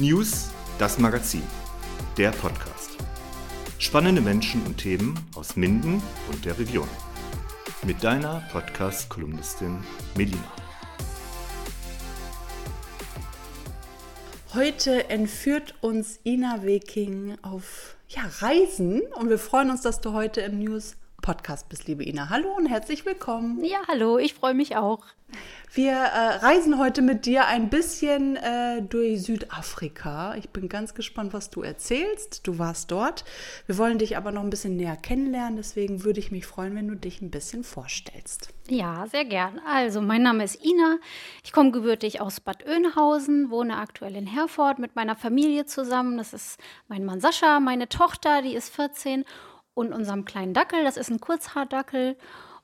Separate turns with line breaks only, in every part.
News, das Magazin, der Podcast. Spannende Menschen und Themen aus Minden und der Region. Mit deiner Podcast-Kolumnistin Melina.
Heute entführt uns Ina Weking auf ja, Reisen und wir freuen uns, dass du heute im News Podcast bist, liebe Ina. Hallo und herzlich willkommen.
Ja, hallo, ich freue mich auch.
Wir äh, reisen heute mit dir ein bisschen äh, durch Südafrika. Ich bin ganz gespannt, was du erzählst. Du warst dort. Wir wollen dich aber noch ein bisschen näher kennenlernen. Deswegen würde ich mich freuen, wenn du dich ein bisschen vorstellst.
Ja, sehr gern. Also, mein Name ist Ina. Ich komme gebürtig aus Bad Oeynhausen, wohne aktuell in Herford mit meiner Familie zusammen. Das ist mein Mann Sascha, meine Tochter, die ist 14 und unserem kleinen Dackel. Das ist ein Kurzhaardackel.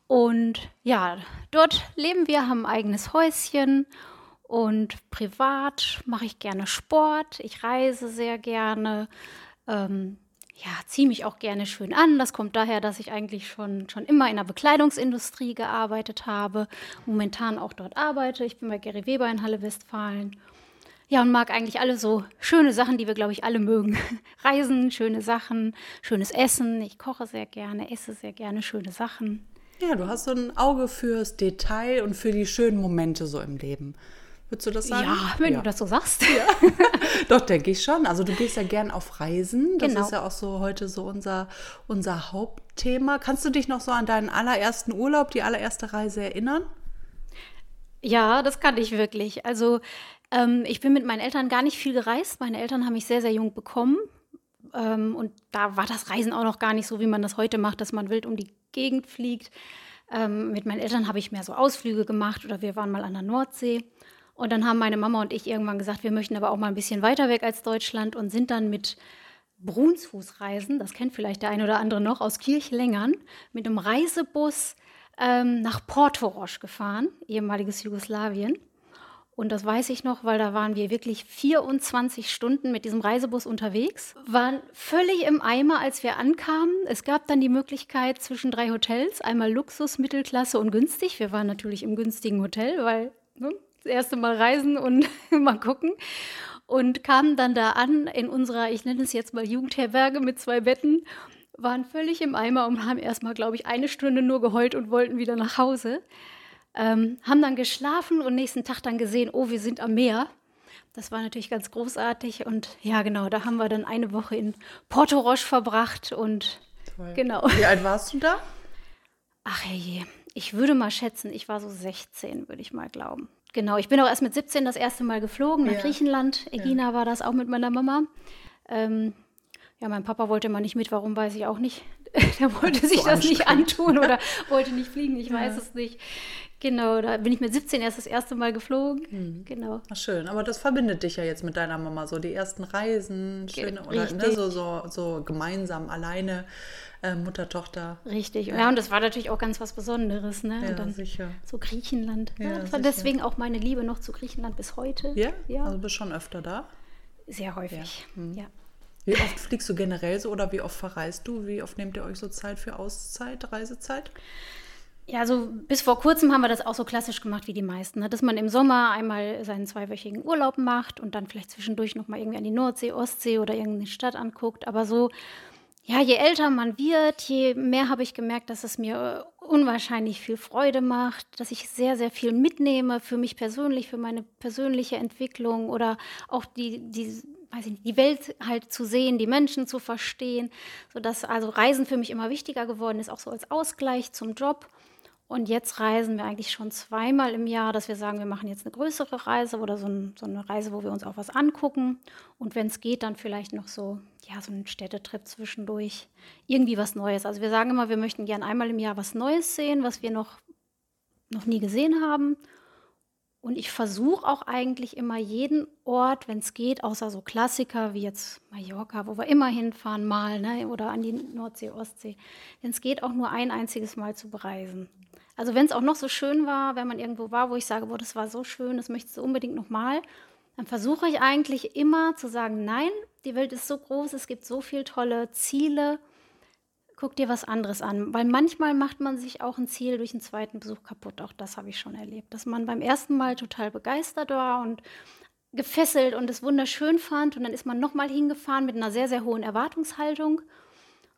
Und ja, dort leben wir, haben ein eigenes Häuschen und privat mache ich gerne Sport. Ich reise sehr gerne. Ähm, ja, ziehe mich auch gerne schön an. Das kommt daher, dass ich eigentlich schon, schon immer in der Bekleidungsindustrie gearbeitet habe, momentan auch dort arbeite. Ich bin bei Gary Weber in Halle Westfalen ja, und mag eigentlich alle so schöne Sachen, die wir, glaube ich, alle mögen. Reisen, schöne Sachen, schönes Essen. Ich koche sehr gerne, esse sehr gerne schöne Sachen.
Ja, du hast so ein Auge fürs Detail und für die schönen Momente so im Leben. Würdest du das sagen?
Ja, wenn ja. du das so sagst. Ja.
Doch, denke ich schon. Also du gehst ja gern auf Reisen. Das genau. ist ja auch so heute so unser, unser Hauptthema. Kannst du dich noch so an deinen allerersten Urlaub, die allererste Reise erinnern?
Ja, das kann ich wirklich. Also ähm, ich bin mit meinen Eltern gar nicht viel gereist. Meine Eltern haben mich sehr, sehr jung bekommen. Ähm, und da war das Reisen auch noch gar nicht so, wie man das heute macht, dass man wild um die Gegend fliegt. Ähm, mit meinen Eltern habe ich mehr so Ausflüge gemacht oder wir waren mal an der Nordsee. Und dann haben meine Mama und ich irgendwann gesagt, wir möchten aber auch mal ein bisschen weiter weg als Deutschland und sind dann mit Brunsfußreisen, das kennt vielleicht der eine oder andere noch, aus Kirchlängern, mit einem Reisebus ähm, nach Portorosch gefahren, ehemaliges Jugoslawien. Und das weiß ich noch, weil da waren wir wirklich 24 Stunden mit diesem Reisebus unterwegs, waren völlig im Eimer, als wir ankamen. Es gab dann die Möglichkeit zwischen drei Hotels, einmal Luxus, Mittelklasse und günstig. Wir waren natürlich im günstigen Hotel, weil ne, das erste Mal reisen und mal gucken. Und kamen dann da an in unserer, ich nenne es jetzt mal Jugendherberge mit zwei Betten, waren völlig im Eimer und haben erstmal, glaube ich, eine Stunde nur geheult und wollten wieder nach Hause. Ähm, haben dann geschlafen und nächsten Tag dann gesehen, oh, wir sind am Meer. Das war natürlich ganz großartig und ja, genau, da haben wir dann eine Woche in Porto Roche verbracht und
Toll. genau. Wie alt warst du da?
Ach je, ich würde mal schätzen, ich war so 16, würde ich mal glauben. Genau, ich bin auch erst mit 17 das erste Mal geflogen nach ja. Griechenland. Egina ja. war das auch mit meiner Mama. Ähm, ja, mein Papa wollte mal nicht mit, warum weiß ich auch nicht. Der wollte sich so das nicht antun oder wollte nicht fliegen, ich ja. weiß es nicht. Genau, da bin ich mit 17 erst das erste Mal geflogen. Mhm. Genau.
Ach, schön, aber das verbindet dich ja jetzt mit deiner Mama, so die ersten Reisen, schöne oder ne, so, so, so gemeinsam, alleine, äh, Mutter, Tochter.
Richtig, ja. ja. und das war natürlich auch ganz was Besonderes, ne?
Ja,
und
dann sicher.
So Griechenland. Ja, ja das war deswegen auch meine Liebe noch zu Griechenland bis heute.
Ja? ja. Also bist schon öfter da?
Sehr häufig, ja. Mhm. ja.
Wie oft fliegst du generell so oder wie oft verreist du? Wie oft nehmt ihr euch so Zeit für Auszeit, Reisezeit?
Ja, also bis vor kurzem haben wir das auch so klassisch gemacht wie die meisten, ne? dass man im Sommer einmal seinen zweiwöchigen Urlaub macht und dann vielleicht zwischendurch noch mal irgendwie an die Nordsee, Ostsee oder irgendeine Stadt anguckt. Aber so, ja, je älter man wird, je mehr habe ich gemerkt, dass es mir unwahrscheinlich viel Freude macht, dass ich sehr, sehr viel mitnehme für mich persönlich, für meine persönliche Entwicklung oder auch die, die weiß ich nicht, die Welt halt zu sehen, die Menschen zu verstehen, sodass also Reisen für mich immer wichtiger geworden ist, auch so als Ausgleich zum Job. Und jetzt reisen wir eigentlich schon zweimal im Jahr, dass wir sagen, wir machen jetzt eine größere Reise oder so, ein, so eine Reise, wo wir uns auch was angucken. Und wenn es geht, dann vielleicht noch so, ja, so einen Städtetrip zwischendurch. Irgendwie was Neues. Also wir sagen immer, wir möchten gern einmal im Jahr was Neues sehen, was wir noch, noch nie gesehen haben. Und ich versuche auch eigentlich immer jeden Ort, wenn es geht, außer so Klassiker wie jetzt Mallorca, wo wir immer hinfahren, mal, ne, oder an die Nordsee, Ostsee, wenn es geht, auch nur ein einziges Mal zu bereisen. Also wenn es auch noch so schön war, wenn man irgendwo war, wo ich sage, boah, das war so schön, das möchtest du unbedingt nochmal, dann versuche ich eigentlich immer zu sagen, nein, die Welt ist so groß, es gibt so viele tolle Ziele, guck dir was anderes an. Weil manchmal macht man sich auch ein Ziel durch einen zweiten Besuch kaputt. Auch das habe ich schon erlebt, dass man beim ersten Mal total begeistert war und gefesselt und es wunderschön fand. Und dann ist man nochmal hingefahren mit einer sehr, sehr hohen Erwartungshaltung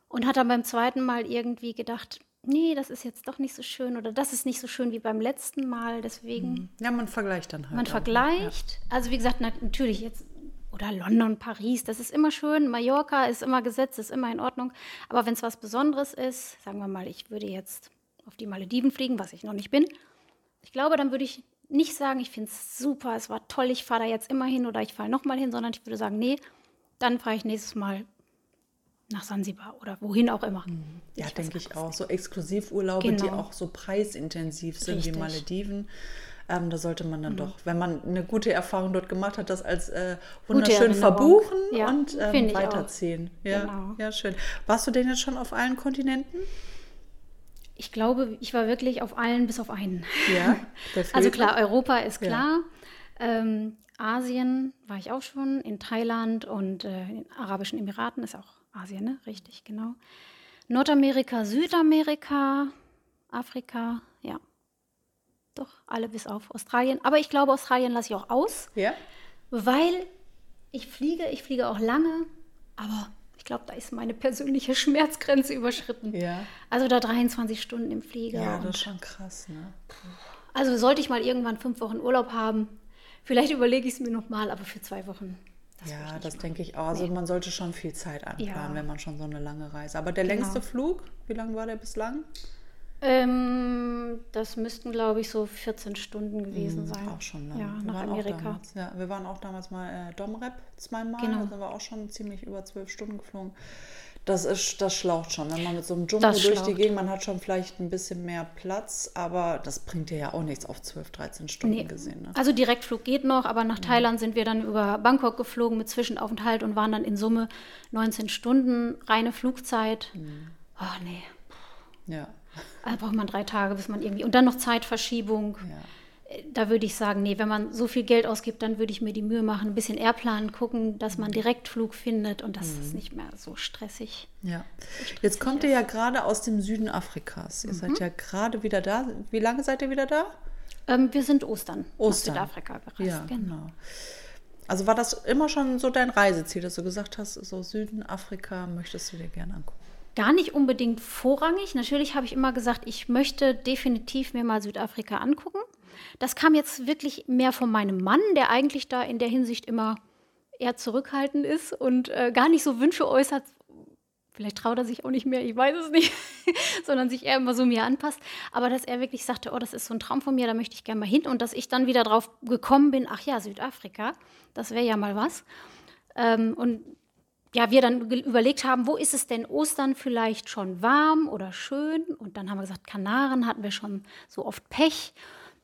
und hat dann beim zweiten Mal irgendwie gedacht, nee, das ist jetzt doch nicht so schön oder das ist nicht so schön wie beim letzten Mal. Deswegen.
Mhm. Ja, man vergleicht dann halt.
Man
auch,
vergleicht. Ja. Also wie gesagt, natürlich jetzt oder London, Paris, das ist immer schön. Mallorca ist immer gesetzt, ist immer in Ordnung. Aber wenn es was Besonderes ist, sagen wir mal, ich würde jetzt auf die Malediven fliegen, was ich noch nicht bin. Ich glaube, dann würde ich nicht sagen, ich finde es super, es war toll, ich fahre da jetzt immer hin oder ich fahre nochmal hin, sondern ich würde sagen, nee, dann fahre ich nächstes Mal nach Sansibar oder wohin auch immer. Mhm.
Ja, denke ich auch. So Exklusivurlaube, genau. die auch so preisintensiv sind Richtig. wie Malediven. Ähm, da sollte man dann mhm. doch, wenn man eine gute Erfahrung dort gemacht hat, das als äh, wunderschön verbuchen ja, und ähm, weiterziehen. Ja, genau. ja, schön. Warst du denn jetzt schon auf allen Kontinenten?
Ich glaube, ich war wirklich auf allen bis auf einen. Ja, also klar, Europa ist klar. Ja. Ähm, Asien war ich auch schon, in Thailand und äh, in den Arabischen Emiraten ist auch Asien, ne? Richtig, genau. Nordamerika, Südamerika, Afrika, ja. Doch, alle bis auf Australien. Aber ich glaube, Australien lasse ich auch aus. Ja. Weil ich fliege, ich fliege auch lange, aber glaube, da ist meine persönliche Schmerzgrenze überschritten. Ja. Also da 23 Stunden im Flieger.
Ja, das ist schon krass, ne?
Also sollte ich mal irgendwann fünf Wochen Urlaub haben, vielleicht überlege ich es mir nochmal, aber für zwei Wochen.
Das ja, das denke ich auch. Also nee. man sollte schon viel Zeit anplanen, ja. wenn man schon so eine lange Reise. Aber der genau. längste Flug, wie lang war der bislang?
Ähm, das müssten, glaube ich, so 14 Stunden gewesen mhm, sein.
Auch schon, ne?
Ja, wir nach Amerika.
Damals, ja, wir waren auch damals mal äh, Domrep zweimal. Genau. Da sind wir auch schon ziemlich über zwölf Stunden geflogen. Das, ist, das schlaucht schon. Wenn man mit so einem Jumbo das durch schlaucht. die Gegend, man hat schon vielleicht ein bisschen mehr Platz, aber das bringt dir ja auch nichts auf 12, 13 Stunden nee. gesehen. Ne?
Also Direktflug geht noch, aber nach mhm. Thailand sind wir dann über Bangkok geflogen mit Zwischenaufenthalt und waren dann in Summe 19 Stunden reine Flugzeit. Mhm. Oh nee. Ja. Da braucht man drei Tage, bis man irgendwie. Und dann noch Zeitverschiebung. Ja. Da würde ich sagen, nee, wenn man so viel Geld ausgibt, dann würde ich mir die Mühe machen, ein bisschen Airplan gucken, dass man mhm. Direktflug findet und das mhm. ist nicht mehr so stressig.
Ja. So stressig Jetzt kommt ist. ihr ja gerade aus dem Süden Afrikas. Ihr mhm. seid ja gerade wieder da. Wie lange seid ihr wieder da?
Ähm, wir sind Ostern, Ostern. nach Südafrika gereist.
Ja, genau. genau. Also war das immer schon so dein Reiseziel, dass du gesagt hast, so Süden Afrika möchtest du dir gerne angucken?
Gar nicht unbedingt vorrangig. Natürlich habe ich immer gesagt, ich möchte definitiv mir mal Südafrika angucken. Das kam jetzt wirklich mehr von meinem Mann, der eigentlich da in der Hinsicht immer eher zurückhaltend ist und äh, gar nicht so Wünsche äußert. Vielleicht traut er sich auch nicht mehr, ich weiß es nicht, sondern sich eher immer so mir anpasst. Aber dass er wirklich sagte, oh, das ist so ein Traum von mir, da möchte ich gerne mal hin. Und dass ich dann wieder drauf gekommen bin, ach ja, Südafrika, das wäre ja mal was. Ähm, und ja, wir dann überlegt haben, wo ist es denn Ostern vielleicht schon warm oder schön? Und dann haben wir gesagt, Kanaren hatten wir schon so oft Pech,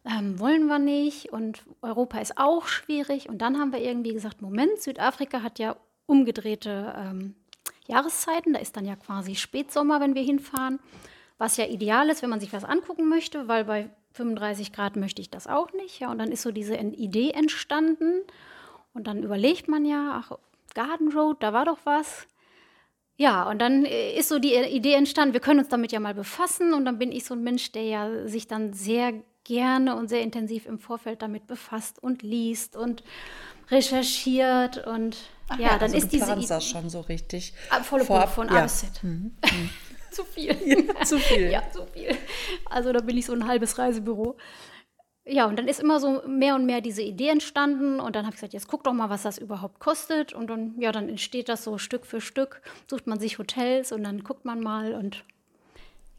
ähm, wollen wir nicht. Und Europa ist auch schwierig. Und dann haben wir irgendwie gesagt, Moment, Südafrika hat ja umgedrehte ähm, Jahreszeiten. Da ist dann ja quasi Spätsommer, wenn wir hinfahren. Was ja ideal ist, wenn man sich was angucken möchte, weil bei 35 Grad möchte ich das auch nicht. Ja, und dann ist so diese Idee entstanden. Und dann überlegt man ja, ach, Garden Road, da war doch was. Ja, und dann äh, ist so die Idee entstanden, wir können uns damit ja mal befassen. Und dann bin ich so ein Mensch, der ja sich dann sehr gerne und sehr intensiv im Vorfeld damit befasst und liest und recherchiert und
Ach ja, ja, dann also ist du diese Idee das schon so richtig
ah, volle Vorab, von A bis Z. Mhm. Mhm. zu viel. Ja, zu viel. ja, zu viel. Also da bin ich so ein halbes Reisebüro. Ja, und dann ist immer so mehr und mehr diese Idee entstanden und dann habe ich gesagt, jetzt guck doch mal, was das überhaupt kostet und dann ja, dann entsteht das so Stück für Stück, sucht man sich Hotels und dann guckt man mal und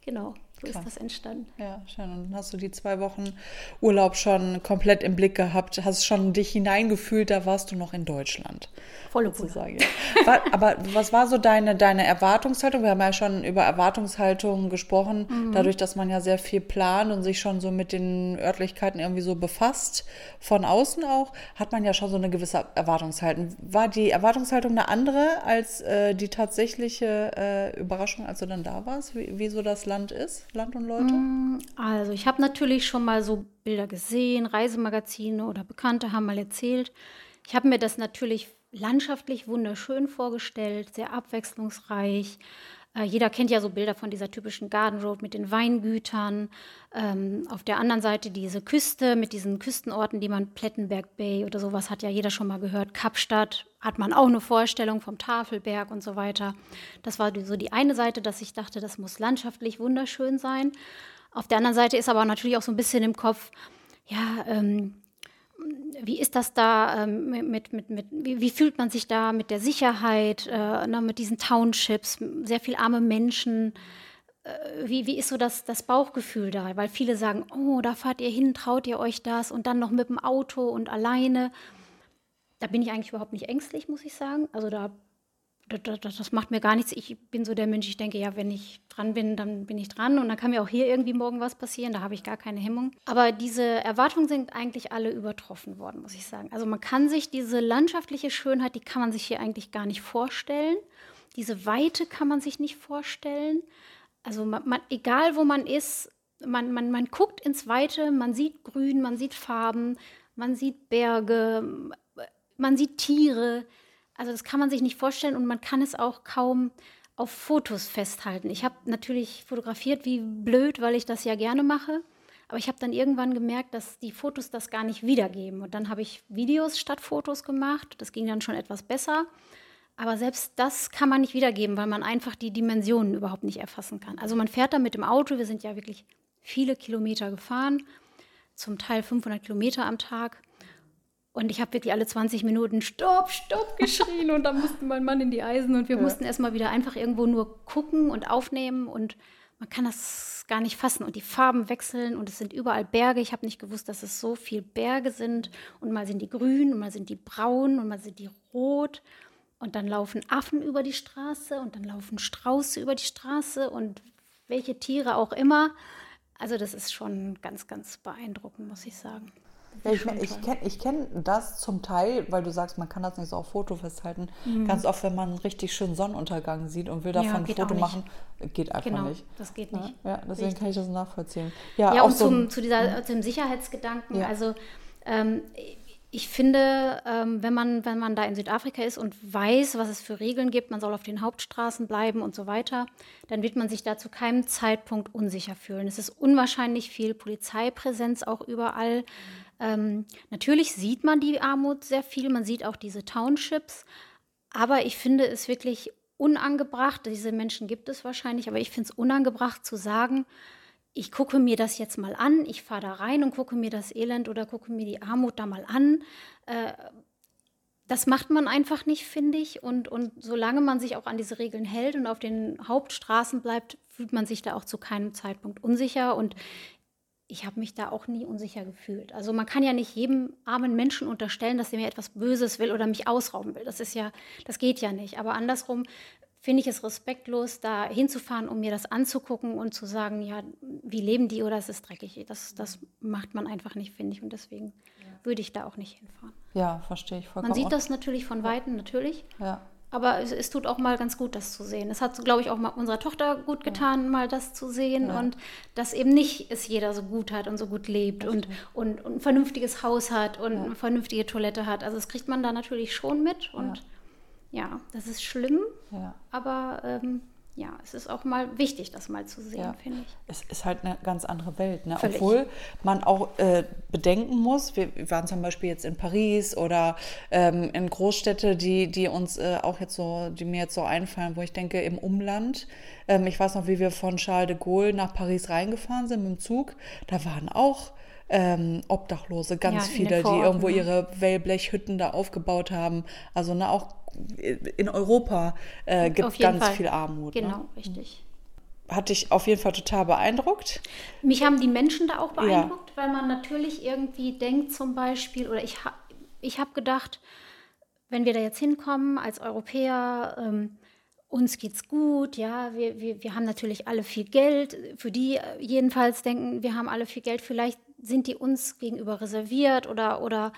genau. Ist das entstanden.
Ja, schön. Und dann hast du die zwei Wochen Urlaub schon komplett im Blick gehabt, hast schon dich hineingefühlt, da warst du noch in Deutschland.
Volle Zusage.
Aber was war so deine, deine Erwartungshaltung? Wir haben ja schon über Erwartungshaltung gesprochen, mhm. dadurch, dass man ja sehr viel plant und sich schon so mit den Örtlichkeiten irgendwie so befasst, von außen auch, hat man ja schon so eine gewisse Erwartungshaltung. War die Erwartungshaltung eine andere als äh, die tatsächliche äh, Überraschung, als du dann da warst, wie, wie so das Land ist? Land und Leute? Mm,
also ich habe natürlich schon mal so Bilder gesehen, Reisemagazine oder Bekannte haben mal erzählt. Ich habe mir das natürlich landschaftlich wunderschön vorgestellt, sehr abwechslungsreich. Äh, jeder kennt ja so Bilder von dieser typischen Garden Road mit den Weingütern. Ähm, auf der anderen Seite diese Küste mit diesen Küstenorten, die man Plettenberg Bay oder sowas hat ja jeder schon mal gehört. Kapstadt hat man auch eine Vorstellung vom Tafelberg und so weiter. Das war so die eine Seite, dass ich dachte, das muss landschaftlich wunderschön sein. Auf der anderen Seite ist aber natürlich auch so ein bisschen im Kopf, ja, ähm, wie ist das da ähm, mit, mit, mit wie, wie, fühlt man sich da mit der Sicherheit, äh, ne, mit diesen Townships, sehr viel arme Menschen? Äh, wie, wie ist so das, das Bauchgefühl da? Weil viele sagen, oh, da fahrt ihr hin, traut ihr euch das und dann noch mit dem Auto und alleine. Da bin ich eigentlich überhaupt nicht ängstlich, muss ich sagen. Also da das, das, macht mir gar nichts. Ich bin so der Mensch, ich denke, ja, wenn ich dran bin, dann bin ich dran. Und dann kann mir auch hier irgendwie morgen was passieren. Da habe ich gar keine Hemmung. Aber diese Erwartungen sind eigentlich alle übertroffen worden, muss ich sagen. Also man kann sich diese landschaftliche Schönheit, die kann man sich hier eigentlich gar nicht vorstellen. Diese Weite kann man sich nicht vorstellen. Also man, man, egal wo man ist, man, man, man guckt ins Weite, man sieht Grün, man sieht Farben, man sieht Berge, man sieht Tiere also das kann man sich nicht vorstellen und man kann es auch kaum auf Fotos festhalten. Ich habe natürlich fotografiert wie blöd, weil ich das ja gerne mache. Aber ich habe dann irgendwann gemerkt, dass die Fotos das gar nicht wiedergeben. Und dann habe ich Videos statt Fotos gemacht. Das ging dann schon etwas besser. Aber selbst das kann man nicht wiedergeben, weil man einfach die Dimensionen überhaupt nicht erfassen kann. Also man fährt da mit dem Auto. Wir sind ja wirklich viele Kilometer gefahren, zum Teil 500 Kilometer am Tag. Und ich habe wirklich alle 20 Minuten Stopp, Stopp geschrien und dann musste mein Mann in die Eisen und wir ja. mussten erstmal wieder einfach irgendwo nur gucken und aufnehmen und man kann das gar nicht fassen und die Farben wechseln und es sind überall Berge. Ich habe nicht gewusst, dass es so viele Berge sind und mal sind die grün und mal sind die braun und mal sind die rot und dann laufen Affen über die Straße und dann laufen Strauße über die Straße und welche Tiere auch immer. Also das ist schon ganz, ganz beeindruckend, muss ich sagen.
Ich, ich kenne kenn das zum Teil, weil du sagst, man kann das nicht so auf Foto festhalten. Mhm. Ganz oft, wenn man einen richtig schönen Sonnenuntergang sieht und will davon ja, ein Foto machen, geht einfach
genau,
nicht.
Das geht nicht.
Ja, deswegen richtig. kann ich das nachvollziehen.
Ja, ja und zum, zu dieser, zum Sicherheitsgedanken. Ja. Also ähm, ich finde, ähm, wenn, man, wenn man da in Südafrika ist und weiß, was es für Regeln gibt, man soll auf den Hauptstraßen bleiben und so weiter, dann wird man sich da zu keinem Zeitpunkt unsicher fühlen. Es ist unwahrscheinlich viel Polizeipräsenz auch überall. Mhm ähm, natürlich sieht man die Armut sehr viel, man sieht auch diese Townships, aber ich finde es wirklich unangebracht, diese Menschen gibt es wahrscheinlich, aber ich finde es unangebracht zu sagen, ich gucke mir das jetzt mal an, ich fahre da rein und gucke mir das Elend oder gucke mir die Armut da mal an. Äh, das macht man einfach nicht, finde ich. Und, und solange man sich auch an diese Regeln hält und auf den Hauptstraßen bleibt, fühlt man sich da auch zu keinem Zeitpunkt unsicher. Und ich habe mich da auch nie unsicher gefühlt. Also man kann ja nicht jedem armen Menschen unterstellen, dass er mir etwas Böses will oder mich ausrauben will. Das ist ja, das geht ja nicht. Aber andersrum finde ich es respektlos, da hinzufahren, um mir das anzugucken und zu sagen, ja, wie leben die oder es ist dreckig. Das, das macht man einfach nicht, finde ich. Und deswegen ja. würde ich da auch nicht hinfahren.
Ja, verstehe ich
vollkommen. Man sieht das natürlich von Weitem, natürlich. Ja. Aber es, es, tut auch mal ganz gut, das zu sehen. Es hat, glaube ich, auch mal unserer Tochter gut getan, ja. mal das zu sehen ja. und dass eben nicht es jeder so gut hat und so gut lebt und, und, und, ein vernünftiges Haus hat und ja. eine vernünftige Toilette hat. Also das kriegt man da natürlich schon mit und ja, das ist schlimm, aber ähm, ja, es ist auch mal wichtig, das mal zu sehen, ja. finde ich.
Es ist halt eine ganz andere Welt, ne? obwohl man auch äh, bedenken muss, wir waren zum Beispiel jetzt in Paris oder ähm, in Großstädte, die, die uns äh, auch jetzt so, die mir jetzt so einfallen, wo ich denke, im Umland, ähm, ich weiß noch, wie wir von Charles de Gaulle nach Paris reingefahren sind mit dem Zug, da waren auch ähm, Obdachlose, ganz ja, viele, die irgendwo ihre Wellblechhütten da aufgebaut haben. Also ne, auch in Europa äh, gibt es ganz Fall. viel Armut.
Ne? Genau, ne? richtig.
Hat dich auf jeden Fall total beeindruckt?
Mich haben die Menschen da auch beeindruckt, ja. weil man natürlich irgendwie denkt zum Beispiel, oder ich, ich habe gedacht, wenn wir da jetzt hinkommen als Europäer, ähm, uns geht's gut, ja, wir, wir, wir haben natürlich alle viel Geld, für die jedenfalls denken, wir haben alle viel Geld, vielleicht sind die uns gegenüber reserviert oder, oder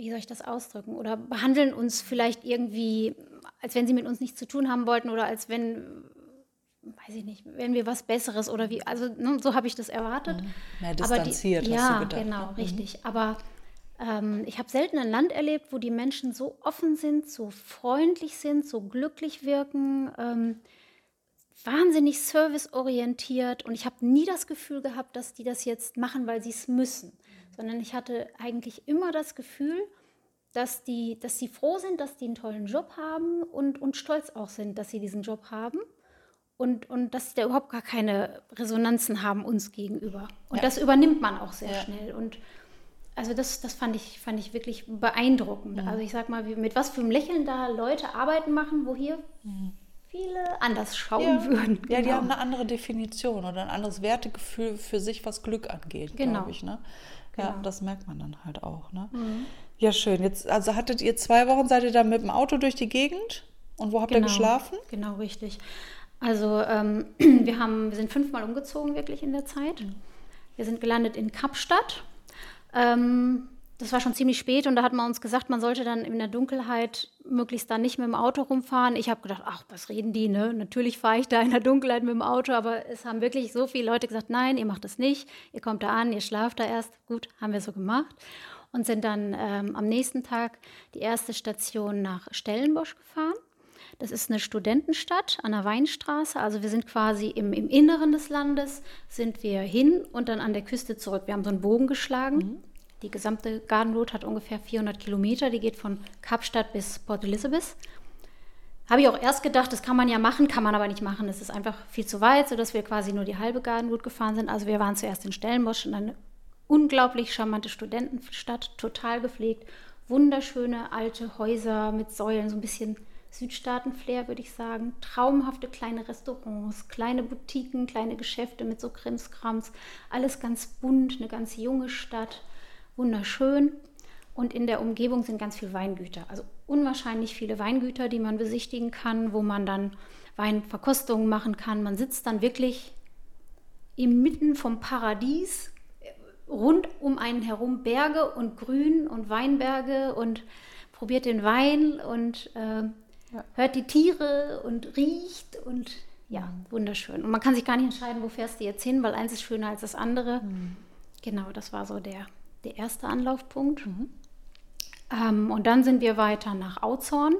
wie soll ich das ausdrücken, oder behandeln uns vielleicht irgendwie, als wenn sie mit uns nichts zu tun haben wollten oder als wenn, weiß ich nicht, wenn wir was Besseres oder wie, also ne, so habe ich das erwartet.
Mhm. Mehr distanziert,
die,
hast
ja,
gedacht.
genau, ne? richtig. Aber ähm, ich habe selten ein Land erlebt, wo die Menschen so offen sind, so freundlich sind, so glücklich wirken. Ähm, wahnsinnig serviceorientiert und ich habe nie das Gefühl gehabt, dass die das jetzt machen, weil sie es müssen, sondern ich hatte eigentlich immer das Gefühl, dass die, dass sie froh sind, dass die einen tollen Job haben und, und stolz auch sind, dass sie diesen Job haben und, und dass sie da überhaupt gar keine Resonanzen haben uns gegenüber. Und ja. das übernimmt man auch sehr ja. schnell. Und also das, das fand, ich, fand ich wirklich beeindruckend. Mhm. Also ich sag mal, wie, mit was für einem Lächeln da Leute arbeiten machen, wo hier mhm. viele anders schauen
ja.
würden.
Ja, die genau. haben eine andere Definition oder ein anderes Wertegefühl für sich, was Glück angeht, genau. glaube ich. Ne? Ja, genau. das merkt man dann halt auch. Ne? Mhm. Ja, schön. Jetzt, also hattet ihr zwei Wochen, seid ihr dann mit dem Auto durch die Gegend? Und wo habt
genau.
ihr geschlafen?
Genau, richtig. Also ähm, wir, haben, wir sind fünfmal umgezogen wirklich in der Zeit. Mhm. Wir sind gelandet in Kapstadt. Ähm, das war schon ziemlich spät und da hat man uns gesagt, man sollte dann in der Dunkelheit möglichst dann nicht mit dem Auto rumfahren. Ich habe gedacht, ach, was reden die, ne? Natürlich fahre ich da in der Dunkelheit mit dem Auto, aber es haben wirklich so viele Leute gesagt, nein, ihr macht das nicht, ihr kommt da an, ihr schlaft da erst. Gut, haben wir so gemacht und sind dann ähm, am nächsten Tag die erste Station nach Stellenbosch gefahren. Das ist eine Studentenstadt an der Weinstraße. Also wir sind quasi im, im Inneren des Landes, sind wir hin und dann an der Küste zurück. Wir haben so einen Bogen geschlagen. Mhm. Die gesamte Garden Route hat ungefähr 400 Kilometer. Die geht von Kapstadt bis Port Elizabeth. Habe ich auch erst gedacht, das kann man ja machen, kann man aber nicht machen. Es ist einfach viel zu weit, sodass wir quasi nur die halbe Garden Route gefahren sind. Also wir waren zuerst in Stellenbosch und eine unglaublich charmante Studentenstadt, total gepflegt. Wunderschöne alte Häuser mit Säulen, so ein bisschen Südstaaten-Flair, würde ich sagen. Traumhafte kleine Restaurants, kleine Boutiquen, kleine Geschäfte mit so Krimskrams. Alles ganz bunt, eine ganz junge Stadt wunderschön. Und in der Umgebung sind ganz viele Weingüter. Also unwahrscheinlich viele Weingüter, die man besichtigen kann, wo man dann Weinverkostungen machen kann. Man sitzt dann wirklich inmitten vom Paradies, rund um einen herum Berge und Grün und Weinberge und probiert den Wein und äh, ja. hört die Tiere und riecht und ja, wunderschön. Und man kann sich gar nicht entscheiden, wo fährst du jetzt hin, weil eins ist schöner als das andere. Mhm. Genau, das war so der der erste Anlaufpunkt. Mhm. Ähm, und dann sind wir weiter nach Auzorn.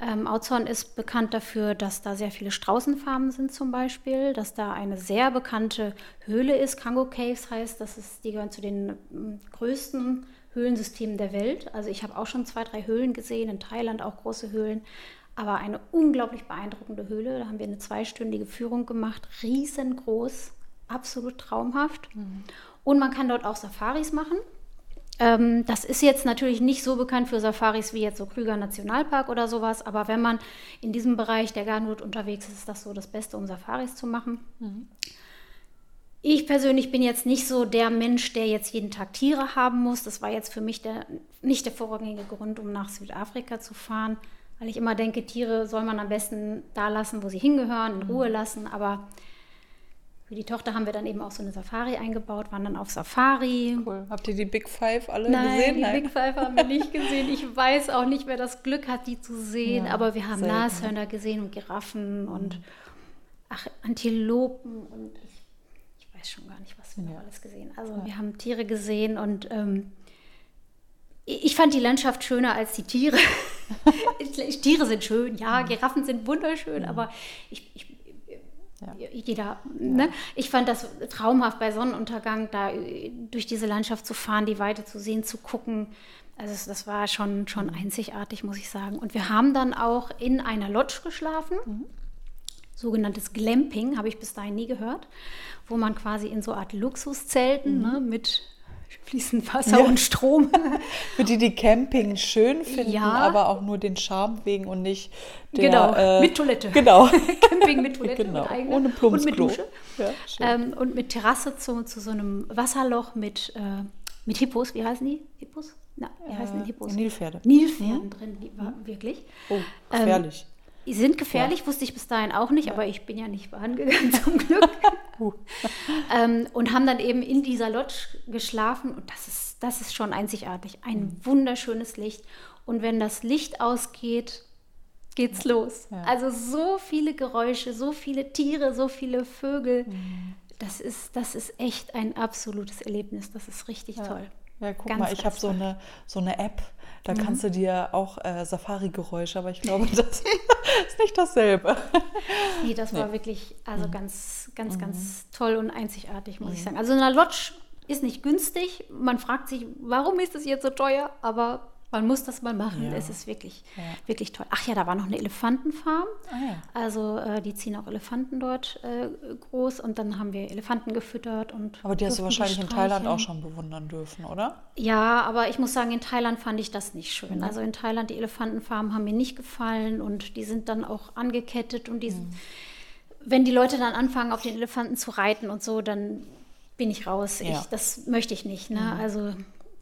Ähm, Auzorn ist bekannt dafür, dass da sehr viele Straußenfarmen sind zum Beispiel, dass da eine sehr bekannte Höhle ist. Kango Caves heißt, das ist, die gehören zu den ähm, größten Höhlensystemen der Welt. Also ich habe auch schon zwei, drei Höhlen gesehen, in Thailand auch große Höhlen, aber eine unglaublich beeindruckende Höhle. Da haben wir eine zweistündige Führung gemacht, riesengroß, absolut traumhaft. Mhm. Und man kann dort auch Safaris machen. Ähm, das ist jetzt natürlich nicht so bekannt für Safaris wie jetzt so Krüger Nationalpark oder sowas, aber wenn man in diesem Bereich der Gartenwood unterwegs ist, ist das so das Beste, um Safaris zu machen. Mhm. Ich persönlich bin jetzt nicht so der Mensch, der jetzt jeden Tag Tiere haben muss. Das war jetzt für mich der, nicht der vorrangige Grund, um nach Südafrika zu fahren, weil ich immer denke, Tiere soll man am besten da lassen, wo sie hingehören, in mhm. Ruhe lassen. Aber für die Tochter haben wir dann eben auch so eine Safari eingebaut, waren dann auf Safari.
Cool. Habt ihr die Big Five alle
Nein,
gesehen?
Die Nein, die Big Five haben wir nicht gesehen. Ich weiß auch nicht, wer das Glück hat, die zu sehen. Ja, aber wir haben Nashörner gesehen und Giraffen mhm. und ach, Antilopen und ich, ich, weiß schon gar nicht, was wir ja. noch alles gesehen haben. Also ja. wir haben Tiere gesehen und ähm, ich fand die Landschaft schöner als die Tiere. Tiere sind schön, ja, mhm. Giraffen sind wunderschön, mhm. aber ich, ich ja. Jeder, ne? Ich fand das traumhaft bei Sonnenuntergang, da äh, durch diese Landschaft zu fahren, die Weite zu sehen, zu gucken. Also das war schon, schon mhm. einzigartig, muss ich sagen. Und wir haben dann auch in einer Lodge geschlafen. Mhm. Sogenanntes Glamping, habe ich bis dahin nie gehört, wo man quasi in so Art Luxuszelten mhm. ne, mit fließend Wasser ja. und Strom.
Für die, die Camping schön finden, ja. aber auch nur den Charme wegen und nicht der,
Genau, äh, mit Toilette.
Genau.
Camping mit Toilette,
genau.
mit
eigener. Ohne Plumpsklo. Und mit Dusche.
Ja, ähm, und mit Terrasse zu, zu so einem Wasserloch mit, äh, mit Hippos. Wie heißen die? Hippos? Na, wie heißen die Hippos?
Nilpferde.
Nilpferden mhm. drin, die war, wirklich.
Oh, gefährlich. Ähm,
sind gefährlich, ja. wusste ich bis dahin auch nicht, ja. aber ich bin ja nicht angegangen zum Glück. uh. ähm, und haben dann eben in dieser Lodge geschlafen und das ist, das ist schon einzigartig. Ein mhm. wunderschönes Licht. Und wenn das Licht ausgeht, geht's ja. los. Also so viele Geräusche, so viele Tiere, so viele Vögel. Mhm. Das, ist, das ist echt ein absolutes Erlebnis. Das ist richtig toll.
Ja, guck
Ganz,
mal, ich habe so eine, so eine App, da
Mhm.
kannst du dir auch äh, Safari-Geräusche, aber ich glaube, das ist nicht dasselbe.
Nee, das war wirklich also ganz, ganz, ganz toll und einzigartig, muss ich sagen. Also eine Lodge ist nicht günstig. Man fragt sich, warum ist es jetzt so teuer? Aber man muss das mal machen.
Ja.
Es ist wirklich, wirklich toll. Ach ja, da war noch eine Elefantenfarm.
Ah ja.
Also äh, die ziehen auch Elefanten dort äh, groß und dann haben wir Elefanten gefüttert und
Aber die hast du wahrscheinlich in Thailand auch schon bewundern dürfen, oder?
Ja, aber ich muss sagen, in Thailand fand ich das nicht schön. Also in Thailand, die Elefantenfarmen haben mir nicht gefallen und die sind dann auch angekettet und die, wenn die Leute dann anfangen, auf den Elefanten zu reiten und so, dann bin ich raus.
Ja.
Ich, das möchte ich nicht. Ne? Also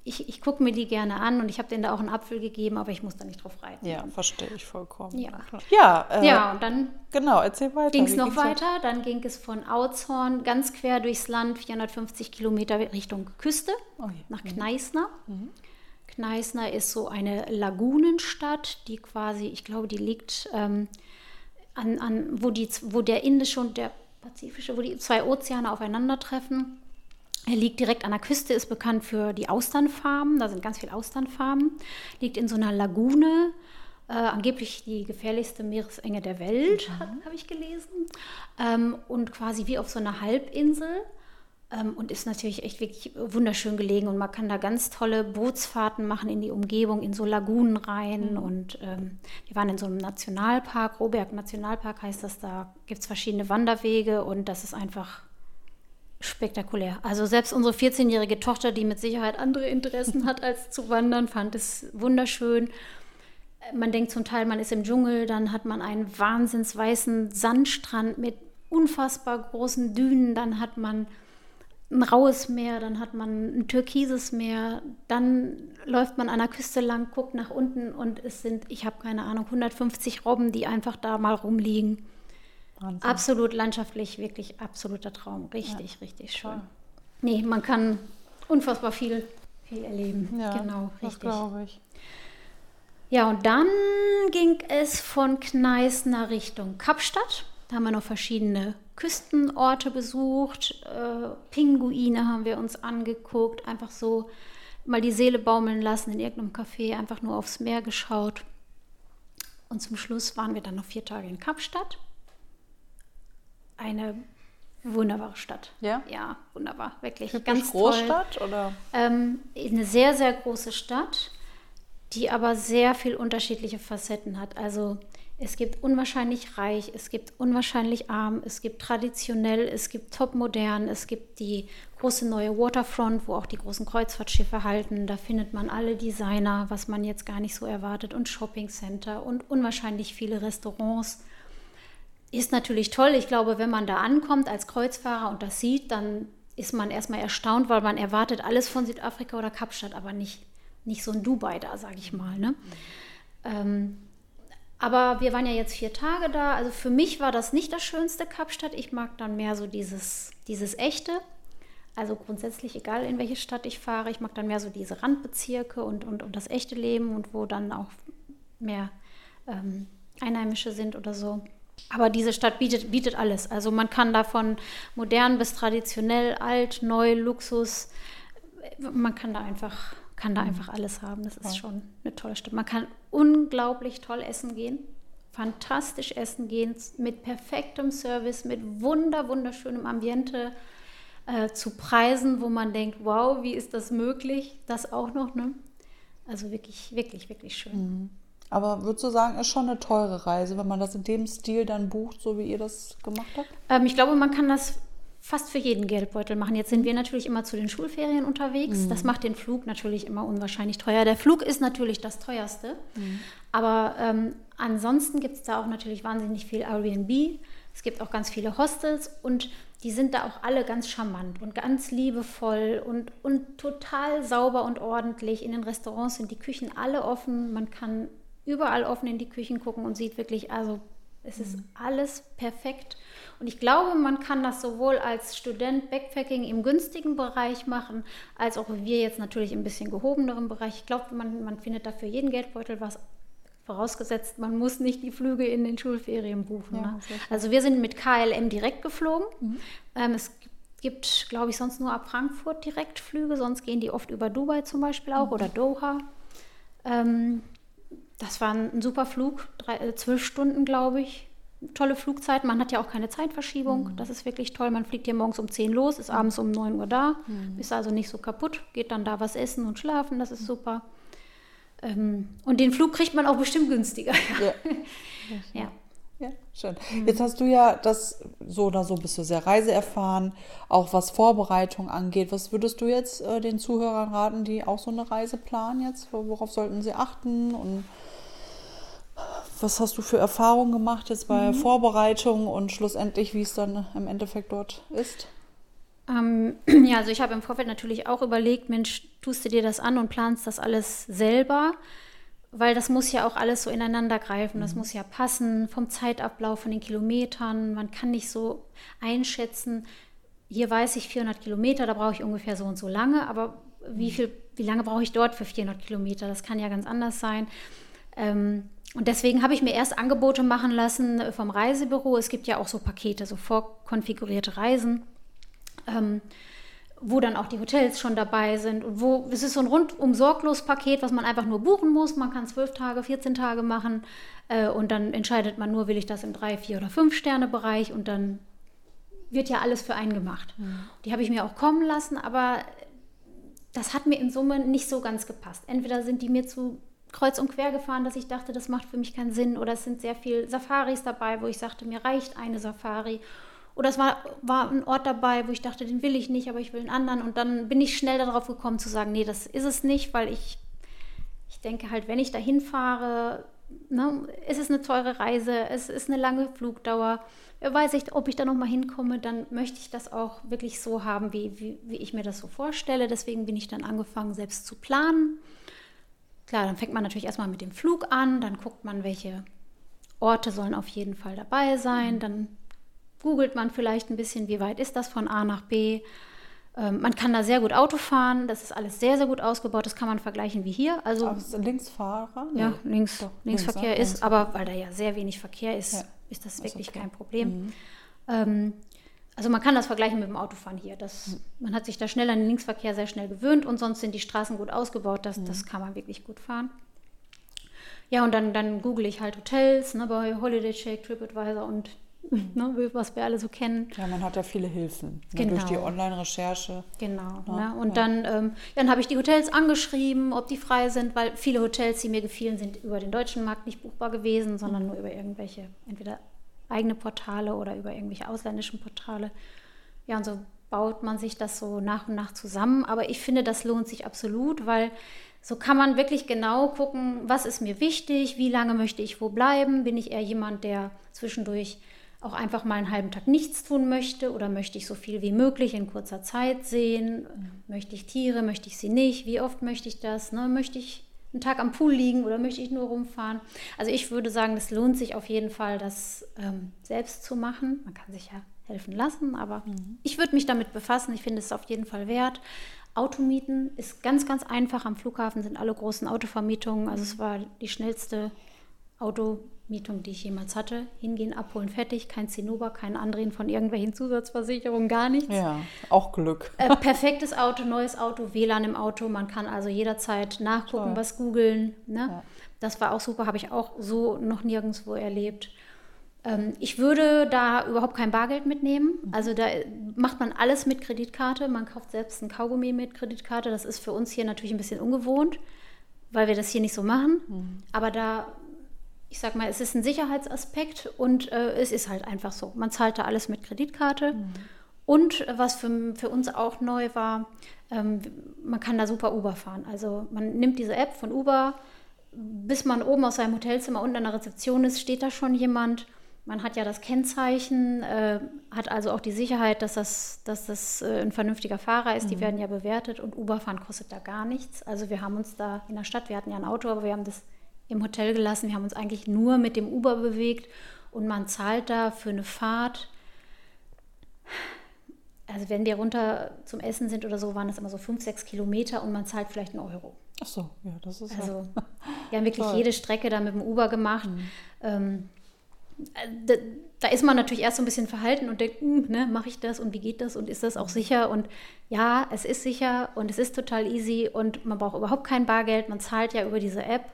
ich, ich gucke mir die gerne an und ich habe denen da auch einen Apfel gegeben, aber ich muss da nicht drauf reiten.
Ja, verstehe ich vollkommen.
Ja.
Ja, äh,
Ja, und dann
genau, erzähl weiter.
ging es noch weiter. Dann ging es von Auzhorn ganz quer durchs Land, 450 Kilometer Richtung Küste,
Oh
nach Kneißner. Kneißner ist so eine Lagunenstadt, die quasi, ich glaube, die liegt ähm, an, an wo, die, wo der Indische und der Pazifische, wo die zwei Ozeane aufeinandertreffen. Er liegt direkt an der Küste, ist bekannt für die Austernfarmen. Da sind ganz viele Austernfarmen. Liegt in so einer Lagune. Äh, angeblich die gefährlichste Meeresenge der Welt,
Mhm.
habe ich gelesen. Ähm, und quasi wie auf so einer Halbinsel. Ähm, und ist natürlich echt wirklich wunderschön gelegen. Und man kann da ganz tolle Bootsfahrten machen in die Umgebung, in so Lagunen rein. Und ähm, wir waren in so einem Nationalpark, Roberg Nationalpark heißt das. Da gibt es verschiedene Wanderwege und das ist einfach spektakulär. Also selbst unsere 14-jährige Tochter, die mit Sicherheit andere Interessen hat als zu wandern, fand es wunderschön. Man denkt zum Teil, man ist im Dschungel, dann hat man einen wahnsinns weißen Sandstrand mit unfassbar großen Dünen, dann hat man ein raues Meer, dann hat man ein türkises Meer, dann läuft man an der Küste lang, guckt nach unten und es sind, ich habe keine Ahnung, 150 Robben, die einfach da mal rumliegen.
Wahnsinn.
Absolut landschaftlich, wirklich absoluter Traum. Richtig, richtig schön. Nee, man kann unfassbar viel, viel erleben.
Ja,
genau, richtig.
glaube ich.
Ja, und dann ging es von Kneißner Richtung Kapstadt. Da haben wir noch verschiedene Küstenorte besucht. Äh, Pinguine haben wir uns angeguckt. Einfach so mal die Seele baumeln lassen in irgendeinem Café, einfach nur aufs Meer geschaut. Und zum Schluss waren wir dann noch vier Tage in Kapstadt. Eine wunderbare Stadt.
Ja?
Ja, wunderbar, wirklich.
Typisch
ganz toll.
Großstadt oder?
Ähm, eine sehr, sehr große Stadt, die aber sehr viel unterschiedliche Facetten hat. Also es gibt unwahrscheinlich reich, es gibt unwahrscheinlich arm, es gibt traditionell, es gibt topmodern, es gibt die große neue Waterfront, wo auch die großen Kreuzfahrtschiffe halten. Da findet man alle Designer, was man jetzt gar nicht so erwartet, und Shoppingcenter und unwahrscheinlich viele Restaurants. Ist natürlich toll. Ich glaube, wenn man da ankommt als Kreuzfahrer und das sieht, dann ist man erstmal erstaunt, weil man erwartet alles von Südafrika oder Kapstadt, aber nicht, nicht so ein Dubai da, sage ich mal. Ne? Ähm, aber wir waren ja jetzt vier Tage da. Also für mich war das nicht das schönste Kapstadt. Ich mag dann mehr so dieses, dieses echte. Also grundsätzlich egal, in welche Stadt ich fahre. Ich mag dann mehr so diese Randbezirke und, und, und das echte Leben und wo dann auch mehr ähm, Einheimische sind oder so. Aber diese Stadt bietet, bietet alles. Also man kann davon modern bis traditionell, alt, neu, Luxus. Man kann da einfach, kann da einfach alles haben. Das ist schon eine tolle Stadt. Man kann unglaublich toll essen gehen. Fantastisch essen gehen, mit perfektem Service, mit wunder, wunderschönem Ambiente äh, zu Preisen, wo man denkt, wow, wie ist das möglich? Das auch noch, ne? Also wirklich, wirklich, wirklich schön.
Aber würdest du sagen, ist schon eine teure Reise, wenn man das in dem Stil dann bucht, so wie ihr das gemacht habt?
Ähm, ich glaube, man kann das fast für jeden Geldbeutel machen. Jetzt sind wir natürlich immer zu den Schulferien unterwegs. Das macht den Flug natürlich immer unwahrscheinlich teuer. Der Flug ist natürlich das teuerste. Aber ähm, ansonsten gibt es da auch natürlich wahnsinnig viel Airbnb. Es gibt auch ganz viele Hostels und die sind da auch alle ganz charmant und ganz liebevoll und, und total sauber und ordentlich. In den Restaurants sind die Küchen alle offen. Man kann überall offen in die Küchen gucken und sieht wirklich, also es ist alles perfekt. Und ich glaube, man kann das sowohl als Student Backpacking im günstigen Bereich machen, als auch wir jetzt natürlich im bisschen gehobeneren Bereich. Ich glaube, man, man findet dafür jeden Geldbeutel was. Vorausgesetzt, man muss nicht die Flüge in den Schulferien buchen.
Ja,
ne? Also wir sind mit KLM direkt geflogen. Ähm, es gibt, glaube ich, sonst nur ab Frankfurt Direktflüge, sonst gehen die oft über Dubai zum Beispiel auch mhm. oder Doha. Ähm, das war ein super Flug, drei, äh, zwölf Stunden, glaube ich. Tolle Flugzeit. Man hat ja auch keine Zeitverschiebung. Mhm. Das ist wirklich toll. Man fliegt hier morgens um 10 los, ist abends um 9 Uhr da, mhm. ist also nicht so kaputt, geht dann da was essen und schlafen. Das ist mhm. super. Ähm, und den Flug kriegt man auch bestimmt günstiger. Ja.
ja. Ja, schön. Mhm. Jetzt hast du ja das so oder so bist du sehr reiseerfahren, auch was Vorbereitung angeht. Was würdest du jetzt äh, den Zuhörern raten, die auch so eine Reise planen jetzt? Worauf sollten sie achten und was hast du für Erfahrungen gemacht jetzt bei mhm. Vorbereitung und schlussendlich, wie es dann im Endeffekt dort ist?
Ähm, ja, also ich habe im Vorfeld natürlich auch überlegt, Mensch, tust du dir das an und planst das alles selber? Weil das muss ja auch alles so ineinander greifen. Das mhm. muss ja passen vom Zeitablauf, von den Kilometern. Man kann nicht so einschätzen, hier weiß ich 400 Kilometer, da brauche ich ungefähr so und so lange, aber wie, mhm. viel, wie lange brauche ich dort für 400 Kilometer? Das kann ja ganz anders sein. Ähm, und deswegen habe ich mir erst Angebote machen lassen vom Reisebüro. Es gibt ja auch so Pakete, so vorkonfigurierte Reisen, ähm, wo dann auch die Hotels schon dabei sind. Und wo es ist so ein rundum sorglos Paket, was man einfach nur buchen muss. Man kann zwölf Tage, 14 Tage machen äh, und dann entscheidet man nur, will ich das im drei, vier oder fünf Sterne Bereich und dann wird ja alles für einen gemacht. Mhm. Die habe ich mir auch kommen lassen, aber das hat mir in Summe nicht so ganz gepasst. Entweder sind die mir zu kreuz und quer gefahren, dass ich dachte, das macht für mich keinen Sinn. Oder es sind sehr viele Safaris dabei, wo ich sagte, mir reicht eine Safari. Oder es war, war ein Ort dabei, wo ich dachte, den will ich nicht, aber ich will einen anderen. Und dann bin ich schnell darauf gekommen zu sagen, nee, das ist es nicht, weil ich, ich denke halt, wenn ich da hinfahre, ne, ist es eine teure Reise, es ist eine lange Flugdauer. Weiß ich, ob ich da nochmal hinkomme, dann möchte ich das auch wirklich so haben, wie, wie, wie ich mir das so vorstelle. Deswegen bin ich dann angefangen, selbst zu planen Klar, dann fängt man natürlich erstmal mit dem Flug an, dann guckt man, welche Orte sollen auf jeden Fall dabei sein, dann googelt man vielleicht ein bisschen, wie weit ist das von A nach B. Ähm, man kann da sehr gut Auto fahren, das ist alles sehr, sehr gut ausgebaut, das kann man vergleichen wie hier. Also
Linksfahrer?
Nee. Ja, links, Doch, Linksverkehr links, ist, aber weil da ja sehr wenig Verkehr ist, ja. ist das wirklich okay. kein Problem. Mhm. Ähm, also man kann das vergleichen mit dem Autofahren hier. Das, mhm. man hat sich da schnell an den Linksverkehr sehr schnell gewöhnt und sonst sind die Straßen gut ausgebaut. Das, mhm. das kann man wirklich gut fahren. Ja, und dann, dann google ich halt Hotels ne, bei Holiday Check, TripAdvisor und. Ne, was wir alle so kennen.
Ja, man hat ja viele Hilfen ne, genau. durch die Online-Recherche.
Genau. Ja, ne? Und ja. dann, ähm, dann habe ich die Hotels angeschrieben, ob die frei sind, weil viele Hotels, die mir gefielen, sind über den deutschen Markt nicht buchbar gewesen, sondern mhm. nur über irgendwelche, entweder eigene Portale oder über irgendwelche ausländischen Portale. Ja, und so baut man sich das so nach und nach zusammen. Aber ich finde, das lohnt sich absolut, weil so kann man wirklich genau gucken, was ist mir wichtig, wie lange möchte ich wo bleiben. Bin ich eher jemand, der zwischendurch auch einfach mal einen halben Tag nichts tun möchte oder möchte ich so viel wie möglich in kurzer Zeit sehen? Mhm. Möchte ich Tiere, möchte ich sie nicht? Wie oft möchte ich das? Ne? Möchte ich einen Tag am Pool liegen oder möchte ich nur rumfahren? Also ich würde sagen, es lohnt sich auf jeden Fall, das ähm, selbst zu machen. Man kann sich ja helfen lassen, aber mhm. ich würde mich damit befassen. Ich finde es auf jeden Fall wert. Automieten ist ganz, ganz einfach. Am Flughafen sind alle großen Autovermietungen. Also es war die schnellste Automietung, die ich jemals hatte. Hingehen, abholen, fertig, kein Zinnober, kein Andrehen von irgendwelchen Zusatzversicherungen, gar nichts.
Ja, auch Glück.
Äh, perfektes Auto, neues Auto, WLAN im Auto. Man kann also jederzeit nachgucken, Toll. was googeln. Ne? Ja. Das war auch super, habe ich auch so noch nirgendwo erlebt. Ähm, ich würde da überhaupt kein Bargeld mitnehmen. Mhm. Also da macht man alles mit Kreditkarte. Man kauft selbst ein Kaugummi mit Kreditkarte. Das ist für uns hier natürlich ein bisschen ungewohnt, weil wir das hier nicht so machen. Mhm. Aber da ich sag mal, es ist ein Sicherheitsaspekt und äh, es ist halt einfach so. Man zahlt da alles mit Kreditkarte. Mhm. Und was für, für uns auch neu war, ähm, man kann da super Uber fahren. Also man nimmt diese App von Uber, bis man oben aus seinem Hotelzimmer unten an der Rezeption ist, steht da schon jemand. Man hat ja das Kennzeichen, äh, hat also auch die Sicherheit, dass das, dass das äh, ein vernünftiger Fahrer ist. Mhm. Die werden ja bewertet und Uber fahren kostet da gar nichts. Also wir haben uns da in der Stadt, wir hatten ja ein Auto, aber wir haben das im Hotel gelassen. Wir haben uns eigentlich nur mit dem Uber bewegt und man zahlt da für eine Fahrt. Also wenn wir runter zum Essen sind oder so, waren das immer so fünf, sechs Kilometer und man zahlt vielleicht einen Euro.
Ach so, ja, das ist
also ja. wir haben wirklich Toll. jede Strecke da mit dem Uber gemacht. Mhm. Ähm, da, da, ist man natürlich erst so ein bisschen verhalten und denkt, hm, ne, mache ich das und wie geht das und ist das auch sicher? Und ja, es ist sicher und es ist total easy und man braucht überhaupt kein Bargeld, man zahlt ja über diese App.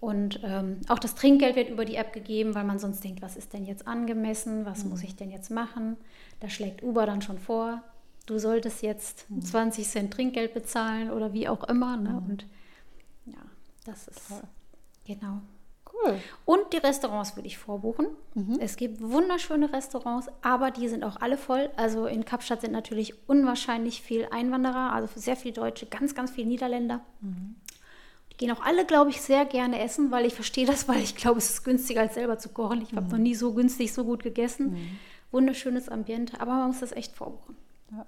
Und ähm, auch das Trinkgeld wird über die App gegeben, weil man sonst denkt, was ist denn jetzt angemessen, was mhm. muss ich denn jetzt machen? Da schlägt Uber dann schon vor, du solltest jetzt mhm. 20 Cent Trinkgeld bezahlen oder wie auch immer. Ne? Mhm. Und ja, das ist Toll. genau. Cool. Und die Restaurants würde ich vorbuchen. Mhm. Es gibt wunderschöne Restaurants, aber die sind auch alle voll. Also in Kapstadt sind natürlich unwahrscheinlich viel Einwanderer, also sehr viele Deutsche, ganz, ganz viele Niederländer. Mhm. Gehen auch alle, glaube ich, sehr gerne essen, weil ich verstehe das, weil ich glaube, es ist günstiger als selber zu kochen. Ich mhm. habe noch nie so günstig, so gut gegessen. Mhm. Wunderschönes Ambiente, aber man muss das echt vorbuchen. Ja.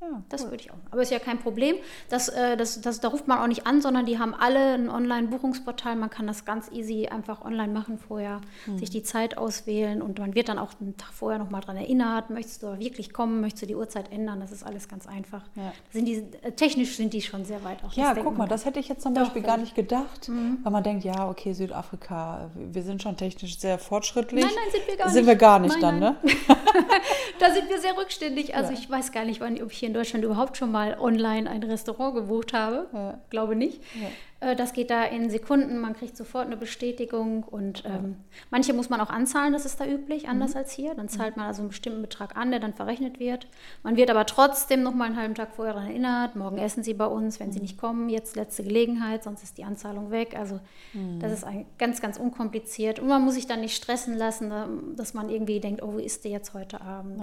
Ja, das cool. würde ich auch. Aber ist ja kein Problem. Das, äh, das, das, da ruft man auch nicht an, sondern die haben alle ein Online-Buchungsportal. Man kann das ganz easy einfach online machen vorher, mhm. sich die Zeit auswählen und man wird dann auch einen Tag vorher nochmal daran erinnert. Möchtest du wirklich kommen? Möchtest du die Uhrzeit ändern? Das ist alles ganz einfach. Ja. Sind die, äh, technisch sind die schon sehr weit. Auch.
Ja, guck mal, das hätte ich jetzt zum Beispiel gar nicht gedacht, mhm. weil man denkt, ja, okay, Südafrika, wir sind schon technisch sehr fortschrittlich. Nein, nein, sind wir gar nicht. Sind wir gar nicht nein, dann, nein. ne?
da sind wir sehr rückständig. Also ja. ich weiß gar nicht, wann, ob ich hier in Deutschland überhaupt schon mal online ein Restaurant gebucht habe. Ja. Glaube nicht. Ja. Äh, das geht da in Sekunden, man kriegt sofort eine Bestätigung und ähm, manche muss man auch anzahlen, das ist da üblich, anders mhm. als hier. Dann zahlt man also einen bestimmten Betrag an, der dann verrechnet wird. Man wird aber trotzdem noch mal einen halben Tag vorher daran erinnert, morgen essen Sie bei uns, wenn Sie mhm. nicht kommen, jetzt letzte Gelegenheit, sonst ist die Anzahlung weg. Also mhm. das ist ganz, ganz unkompliziert und man muss sich dann nicht stressen lassen, dass man irgendwie denkt, oh, wo ist der jetzt heute Abend?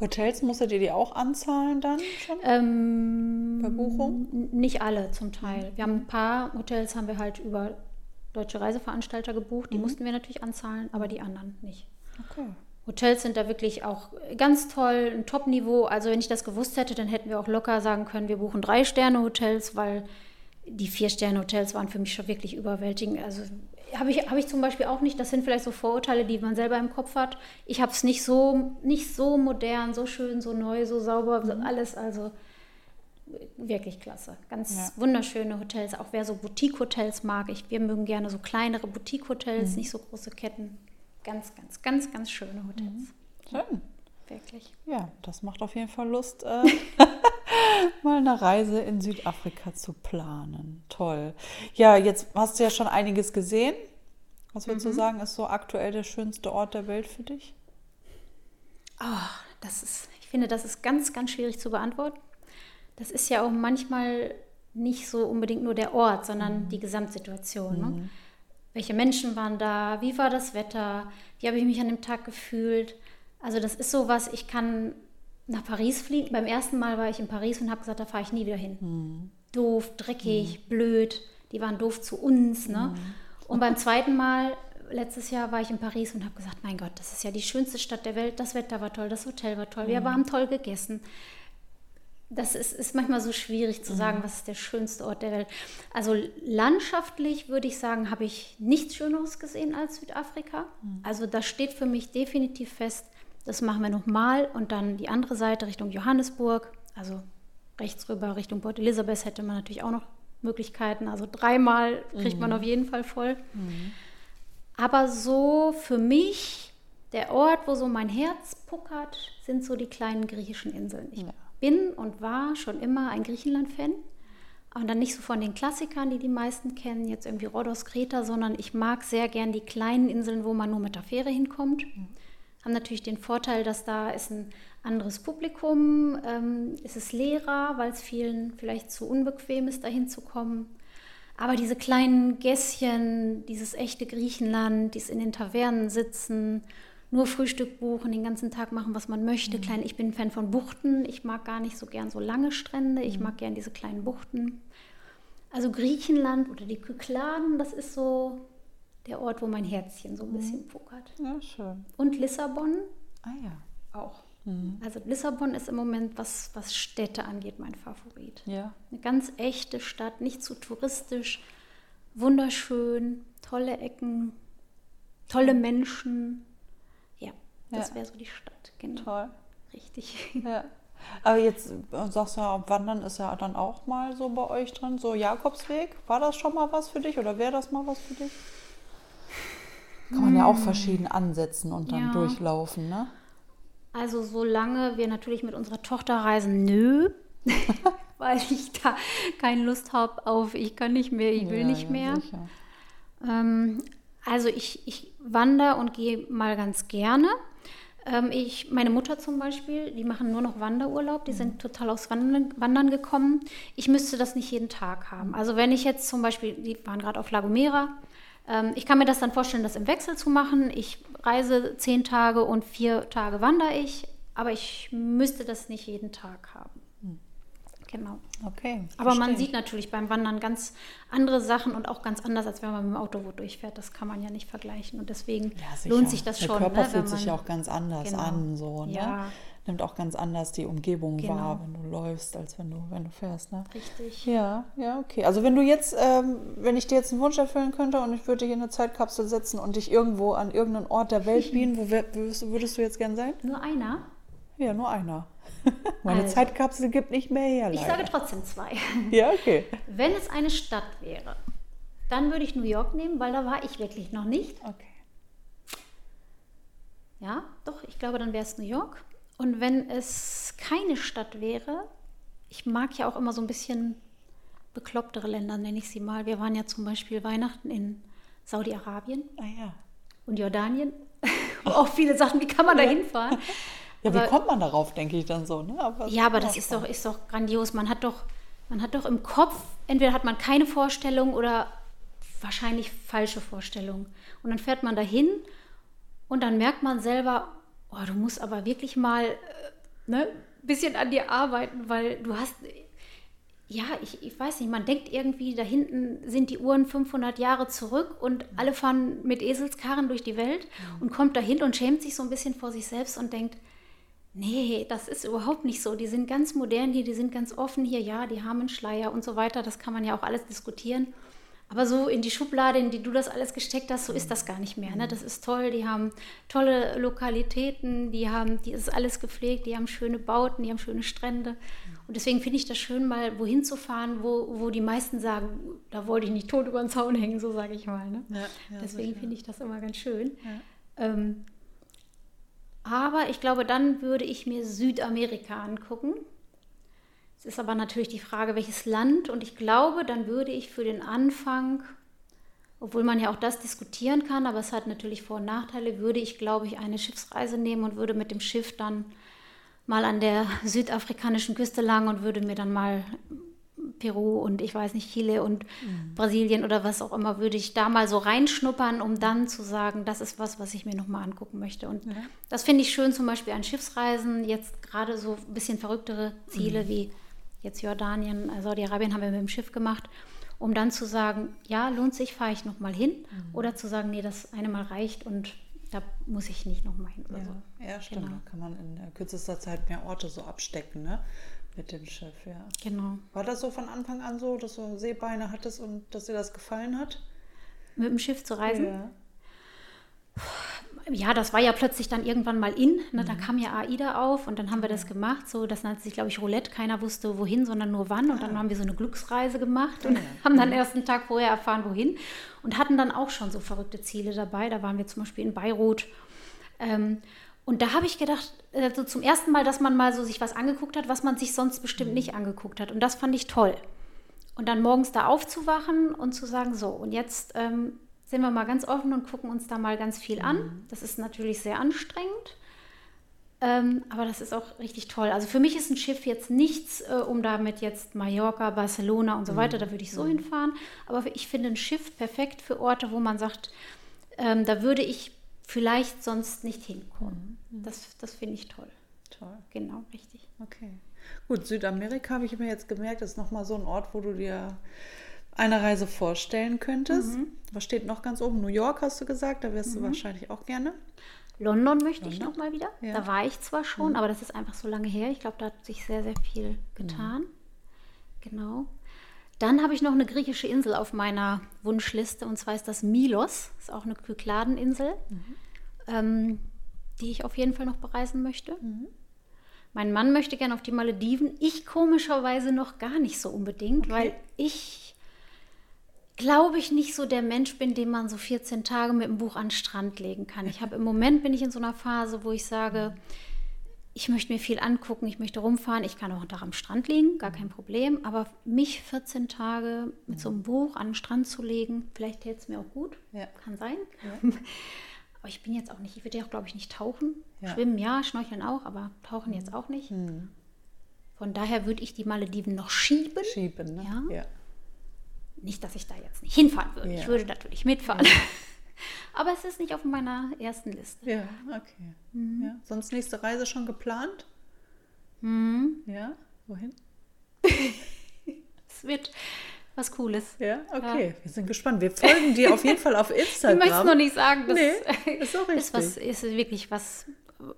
Hotels musstet ihr die auch anzahlen dann schon? Ähm,
Bei Buchung? Nicht alle zum Teil. Wir haben ein paar Hotels haben wir halt über deutsche Reiseveranstalter gebucht. Die mhm. mussten wir natürlich anzahlen, aber die anderen nicht. Okay. Hotels sind da wirklich auch ganz toll, ein Top-Niveau. Also wenn ich das gewusst hätte, dann hätten wir auch locker sagen können, wir buchen drei Sterne-Hotels, weil die Vier-Sterne-Hotels waren für mich schon wirklich überwältigend. Also habe ich, hab ich zum Beispiel auch nicht. Das sind vielleicht so Vorurteile, die man selber im Kopf hat. Ich habe es nicht so, nicht so modern, so schön, so neu, so sauber, mhm. alles. Also wirklich klasse. Ganz ja. wunderschöne Hotels. Auch wer so Boutique-Hotels mag. Ich, wir mögen gerne so kleinere Boutique-Hotels, mhm. nicht so große Ketten. Ganz, ganz, ganz, ganz schöne Hotels. Mhm.
Schön. Wirklich. Ja, das macht auf jeden Fall Lust, äh, mal eine Reise in Südafrika zu planen. Toll. Ja, jetzt hast du ja schon einiges gesehen. Was würdest mhm. du sagen, ist so aktuell der schönste Ort der Welt für dich?
Oh, das ist, ich finde, das ist ganz, ganz schwierig zu beantworten. Das ist ja auch manchmal nicht so unbedingt nur der Ort, sondern mhm. die Gesamtsituation. Ne? Mhm. Ne? Welche Menschen waren da? Wie war das Wetter? Wie habe ich mich an dem Tag gefühlt? Also das ist so was, ich kann nach Paris fliegen. Beim ersten Mal war ich in Paris und habe gesagt, da fahre ich nie wieder hin. Mhm. Doof, dreckig, mhm. blöd. Die waren doof zu uns. Ne? Mhm. Und beim zweiten Mal, letztes Jahr, war ich in Paris und habe gesagt, mein Gott, das ist ja die schönste Stadt der Welt. Das Wetter war toll, das Hotel war toll, wir mhm. haben toll gegessen. Das ist, ist manchmal so schwierig zu sagen, mhm. was ist der schönste Ort der Welt. Also landschaftlich würde ich sagen, habe ich nichts Schöneres gesehen als Südafrika. Mhm. Also das steht für mich definitiv fest, das machen wir nochmal und dann die andere Seite Richtung Johannesburg, also rechts rüber Richtung Port Elizabeth hätte man natürlich auch noch Möglichkeiten. Also dreimal kriegt mhm. man auf jeden Fall voll. Mhm. Aber so für mich, der Ort, wo so mein Herz puckert, sind so die kleinen griechischen Inseln. Ich ja. bin und war schon immer ein Griechenland-Fan. Und dann nicht so von den Klassikern, die die meisten kennen, jetzt irgendwie Rhodos, Kreta, sondern ich mag sehr gern die kleinen Inseln, wo man nur mit der Fähre hinkommt. Mhm haben natürlich den Vorteil, dass da ist ein anderes Publikum, ähm, ist es leerer, weil es vielen vielleicht zu unbequem ist, dahin zu kommen. Aber diese kleinen Gässchen, dieses echte Griechenland, dies in den Tavernen sitzen, nur Frühstück buchen, den ganzen Tag machen, was man möchte. Mhm. Klein, ich bin Fan von Buchten. Ich mag gar nicht so gern so lange Strände. Ich mhm. mag gern diese kleinen Buchten. Also Griechenland oder die Kykladen, das ist so der Ort, wo mein Herzchen so ein bisschen puckert.
Ja, schön.
Und Lissabon.
Ah ja.
Auch. Mhm. Also Lissabon ist im Moment, was, was Städte angeht, mein Favorit.
Ja.
Eine ganz echte Stadt, nicht zu touristisch, wunderschön, tolle Ecken, tolle Menschen. Ja, das ja. wäre so die Stadt.
Genau. Toll.
Richtig.
Ja. Aber jetzt äh, sagst du ja, Wandern ist ja dann auch mal so bei euch drin, so Jakobsweg. War das schon mal was für dich oder wäre das mal was für dich? Kann man ja auch verschieden ansetzen und dann
Ja.
durchlaufen, ne?
Also solange wir natürlich mit unserer Tochter reisen, nö. Weil ich da keine Lust habe auf, ich kann nicht mehr, ich will
Ja,
nicht
ja,
mehr. Ähm, also ich, ich wandere und gehe mal ganz gerne. Ähm, ich, meine Mutter zum Beispiel, die machen nur noch Wanderurlaub, die sind total aufs Wandern, Wandern gekommen. Ich müsste das nicht jeden Tag haben. Also wenn ich jetzt zum Beispiel, die waren gerade auf La Gomera, ich kann mir das dann vorstellen, das im Wechsel zu machen. Ich reise zehn Tage und vier Tage wandere ich, aber ich müsste das nicht jeden Tag haben. Genau.
Okay.
Aber man
verstehe.
sieht natürlich beim Wandern ganz andere Sachen und auch ganz anders, als wenn man mit dem Auto wo durchfährt. Das kann man ja nicht vergleichen. Und deswegen
Ja,
lohnt sich das
Der
schon.
Körper
ne,
fühlt
wenn
sich
man-
auch ganz anders
Genau.
an, so, ne?
Ja.
Nimmt auch ganz anders die Umgebung
Genau.
wahr, wenn du läufst, als wenn du, wenn du fährst, ne?
Richtig.
Ja, ja, okay. Also wenn du jetzt, ähm, wenn ich dir jetzt einen Wunsch erfüllen könnte und ich würde dich in eine Zeitkapsel setzen und dich irgendwo an irgendeinen Ort der Welt bieten, wo würdest du jetzt gern sein?
Nur einer?
Ja, nur einer. Meine
Also.
Zeitkapsel gibt nicht mehr her,
Ich
leider.
sage trotzdem zwei.
Ja, okay.
Wenn es eine Stadt wäre, dann würde ich New York nehmen, weil da war ich wirklich noch nicht.
Okay.
Ja, doch, ich glaube, dann wäre es New York. Und wenn es keine Stadt wäre, ich mag ja auch immer so ein bisschen beklopptere Länder, nenne ich sie mal. Wir waren ja zum Beispiel Weihnachten in Saudi-Arabien
Ah ja.
und Jordanien. Auch viele Sachen, wie kann man da hinfahren?
Ja, wie
Aber-
kommt man darauf, denke ich dann so, ne? Aber
Ja, aber das ist doch, ist doch grandios. Man hat doch, man hat doch im Kopf, entweder hat man keine Vorstellung oder wahrscheinlich falsche Vorstellung. Und dann fährt man dahin und dann merkt man selber, oh, du musst aber wirklich mal äh, ne, ein bisschen an dir arbeiten, weil du hast, ja, ich, ich weiß nicht, man denkt irgendwie, da hinten sind die Uhren 500 Jahre zurück und alle fahren mit Eselskarren durch die Welt und kommt dahin und schämt sich so ein bisschen vor sich selbst und denkt, Nee, das ist überhaupt nicht so. Die sind ganz modern hier, die sind ganz offen hier. Ja, die haben einen Schleier und so weiter. Das kann man ja auch alles diskutieren. Aber so in die Schublade, in die du das alles gesteckt hast, so ist das gar nicht mehr. Ne? Das ist toll. Die haben tolle Lokalitäten, die haben, die ist alles gepflegt, die haben schöne Bauten, die haben schöne Strände. Und deswegen finde ich das schön, mal wohin zu fahren, wo, wo die meisten sagen, da wollte ich nicht tot über den Zaun hängen, so sage ich mal. Ne?
Ja, ja,
deswegen finde ich das immer ganz schön. Ähm, aber ich glaube, dann würde ich mir Südamerika angucken. Es ist aber natürlich die Frage, welches Land. Und ich glaube, dann würde ich für den Anfang, obwohl man ja auch das diskutieren kann, aber es hat natürlich Vor- und Nachteile, würde ich, glaube ich, eine Schiffsreise nehmen und würde mit dem Schiff dann mal an der südafrikanischen Küste lang und würde mir dann mal Peru und ich weiß nicht, Chile und Brasilien oder was auch immer, würde ich da mal so reinschnuppern, um dann zu sagen, das ist was, was ich mir nochmal angucken möchte. Und das finde ich schön, zum Beispiel an Schiffsreisen, jetzt gerade so ein bisschen verrücktere Ziele wie jetzt Jordanien, äh, Saudi-Arabien haben wir mit dem Schiff gemacht, um dann zu sagen, ja, lohnt sich, fahre ich nochmal hin. Oder zu sagen, nee, das eine Mal reicht und da muss ich nicht nochmal hin oder so.
Ja, ja stimmt.
Genau.
Da kann man in äh, kürzester Zeit mehr Orte so abstecken, ne? Mit dem Schiff, ja.
Genau.
War das so von Anfang an so, dass du Seebeine hattest und dass dir das gefallen hat?
Mit dem Schiff zu reisen.
Ja.
ja, das war ja plötzlich dann irgendwann mal in. Ne?
Mhm.
Da kam ja AIDA auf und dann haben wir das gemacht. So, das nannte sich, glaube ich, Roulette. Keiner wusste wohin, sondern nur wann. Und
Ah.
dann haben wir so eine Glücksreise gemacht und haben dann erst einen Tag vorher erfahren, wohin. Und hatten dann auch schon so verrückte Ziele dabei. Da waren wir zum Beispiel in Beirut. Ähm, und da habe ich gedacht, äh, so zum ersten Mal, dass man mal so sich was angeguckt hat, was man sich sonst bestimmt nicht angeguckt hat. Und das fand ich toll. Und dann morgens da aufzuwachen und zu sagen, so, und jetzt ähm, sind wir mal ganz offen und gucken uns da mal ganz viel an. Das ist natürlich sehr anstrengend. Ähm, aber das ist auch richtig toll. Also für mich ist ein Schiff jetzt nichts, äh, um damit jetzt Mallorca, Barcelona und so weiter, da würde ich so hinfahren. Aber ich finde ein Schiff perfekt für Orte, wo man sagt, ähm, da würde ich vielleicht sonst nicht hinkommen. Das, das finde ich toll.
Toll.
Genau, richtig.
Okay. Gut, Südamerika habe ich mir jetzt gemerkt, ist nochmal so ein Ort, wo du dir eine Reise vorstellen könntest. Was steht noch ganz oben? New York hast du gesagt, da wärst du wahrscheinlich auch gerne.
London möchte ich
London?
noch mal wieder.
Ja.
Da war ich zwar schon, aber das ist einfach so lange her. Ich glaube, da hat sich sehr, sehr viel getan. Genau. Dann habe ich noch eine griechische Insel auf meiner Wunschliste und zwar ist das Milos. Das ist auch eine Kykladeninsel, ähm, die ich auf jeden Fall noch bereisen möchte. Mein Mann möchte gerne auf die Malediven. Ich komischerweise noch gar nicht so unbedingt, weil ich glaube ich, nicht so der Mensch bin, den man so 14 Tage mit dem Buch an den Strand legen kann. Ich habe im Moment bin ich in so einer Phase, wo ich sage, ich möchte mir viel angucken, ich möchte rumfahren, ich kann auch unter am Strand liegen, gar kein Problem. Aber mich 14 Tage mit so einem Buch an den Strand zu legen, vielleicht täte es mir auch gut,
Ja.
kann sein.
Ja.
Aber ich bin jetzt auch nicht, ich würde ja auch, glaube ich, nicht tauchen. Schwimmen ja, schnorcheln auch, aber tauchen jetzt auch nicht. Von daher würde ich die Malediven noch schieben.
Schieben, ne?
Ja.
ja.
Nicht, dass ich da jetzt nicht hinfahren würde. Ich würde natürlich mitfahren. Aber es ist nicht auf meiner ersten Liste.
Ja, okay.
Mhm.
Ja. Sonst nächste Reise schon geplant?
Mhm.
Ja, wohin?
Es wird was Cooles.
Ja, okay. Wir sind gespannt. Wir folgen dir auf jeden Fall auf
Ich
Instagram.
möchte es noch nicht sagen. Das
Nee, ist auch
ist, was,
richtig.
ist wirklich was.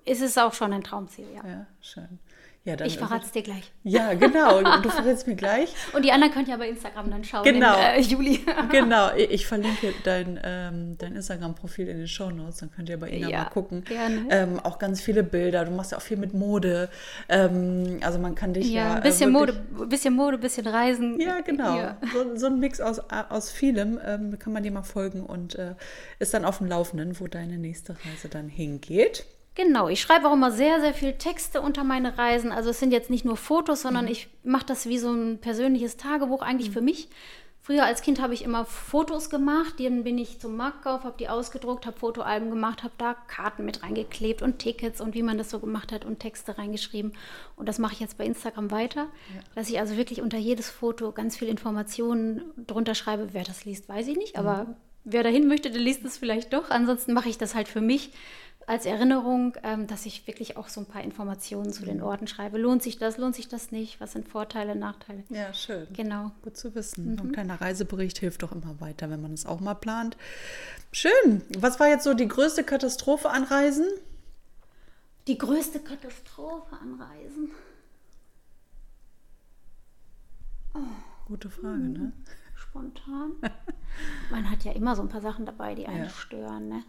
Ist es auch schon ein Traumziel, ja.
Ja, schön. Ja, dann
Ich verrate es dir gleich.
Ja, genau. Du verrätst mir gleich.
Und die anderen könnt ihr bei Instagram dann schauen.
Genau.
Im, äh, Juli.
Genau, ich verlinke dein, ähm, dein Instagram-Profil in den Shownotes, dann könnt ihr bei Ina
Ja,
mal gucken.
gerne.
Ähm, auch ganz viele Bilder, du machst ja auch viel mit Mode. Ähm, also man kann dich ja.
Ja, ein
äh,
bisschen
wirklich-
Mode, bisschen Mode, bisschen Reisen.
Ja, genau.
Ja.
So, so ein Mix aus, aus vielem ähm, kann man dir mal folgen und äh, ist dann auf dem Laufenden, wo deine nächste Reise dann hingeht.
Genau, ich schreibe auch immer sehr, sehr viel Texte unter meine Reisen. Also es sind jetzt nicht nur Fotos, sondern ich mache das wie so ein persönliches Tagebuch eigentlich für mich. Früher als Kind habe ich immer Fotos gemacht, dann bin ich zum Markt gegangen, habe die ausgedruckt, habe Fotoalben gemacht, habe da Karten mit reingeklebt und Tickets und wie man das so gemacht hat und Texte reingeschrieben. Und das mache ich jetzt bei Instagram weiter, dass ich also wirklich unter jedes Foto ganz viel Informationen drunter schreibe. Wer das liest, weiß ich nicht, aber wer dahin möchte, der liest es vielleicht doch. Ansonsten mache ich das halt für mich als Erinnerung, ähm, dass ich wirklich auch so ein paar Informationen zu den Orten schreibe. Lohnt sich das, lohnt sich das nicht? Was sind Vorteile, Nachteile?
Ja, schön.
Genau.
Gut zu wissen. Ein kleiner Reisebericht hilft doch immer weiter, wenn man es auch mal plant. Schön. Was war jetzt so die größte Katastrophe an Reisen?
Die größte Katastrophe an Reisen.
Gute Frage, ne?
Spontan. Man hat ja immer so ein paar Sachen dabei, die einen
Ja.
stören. Ne?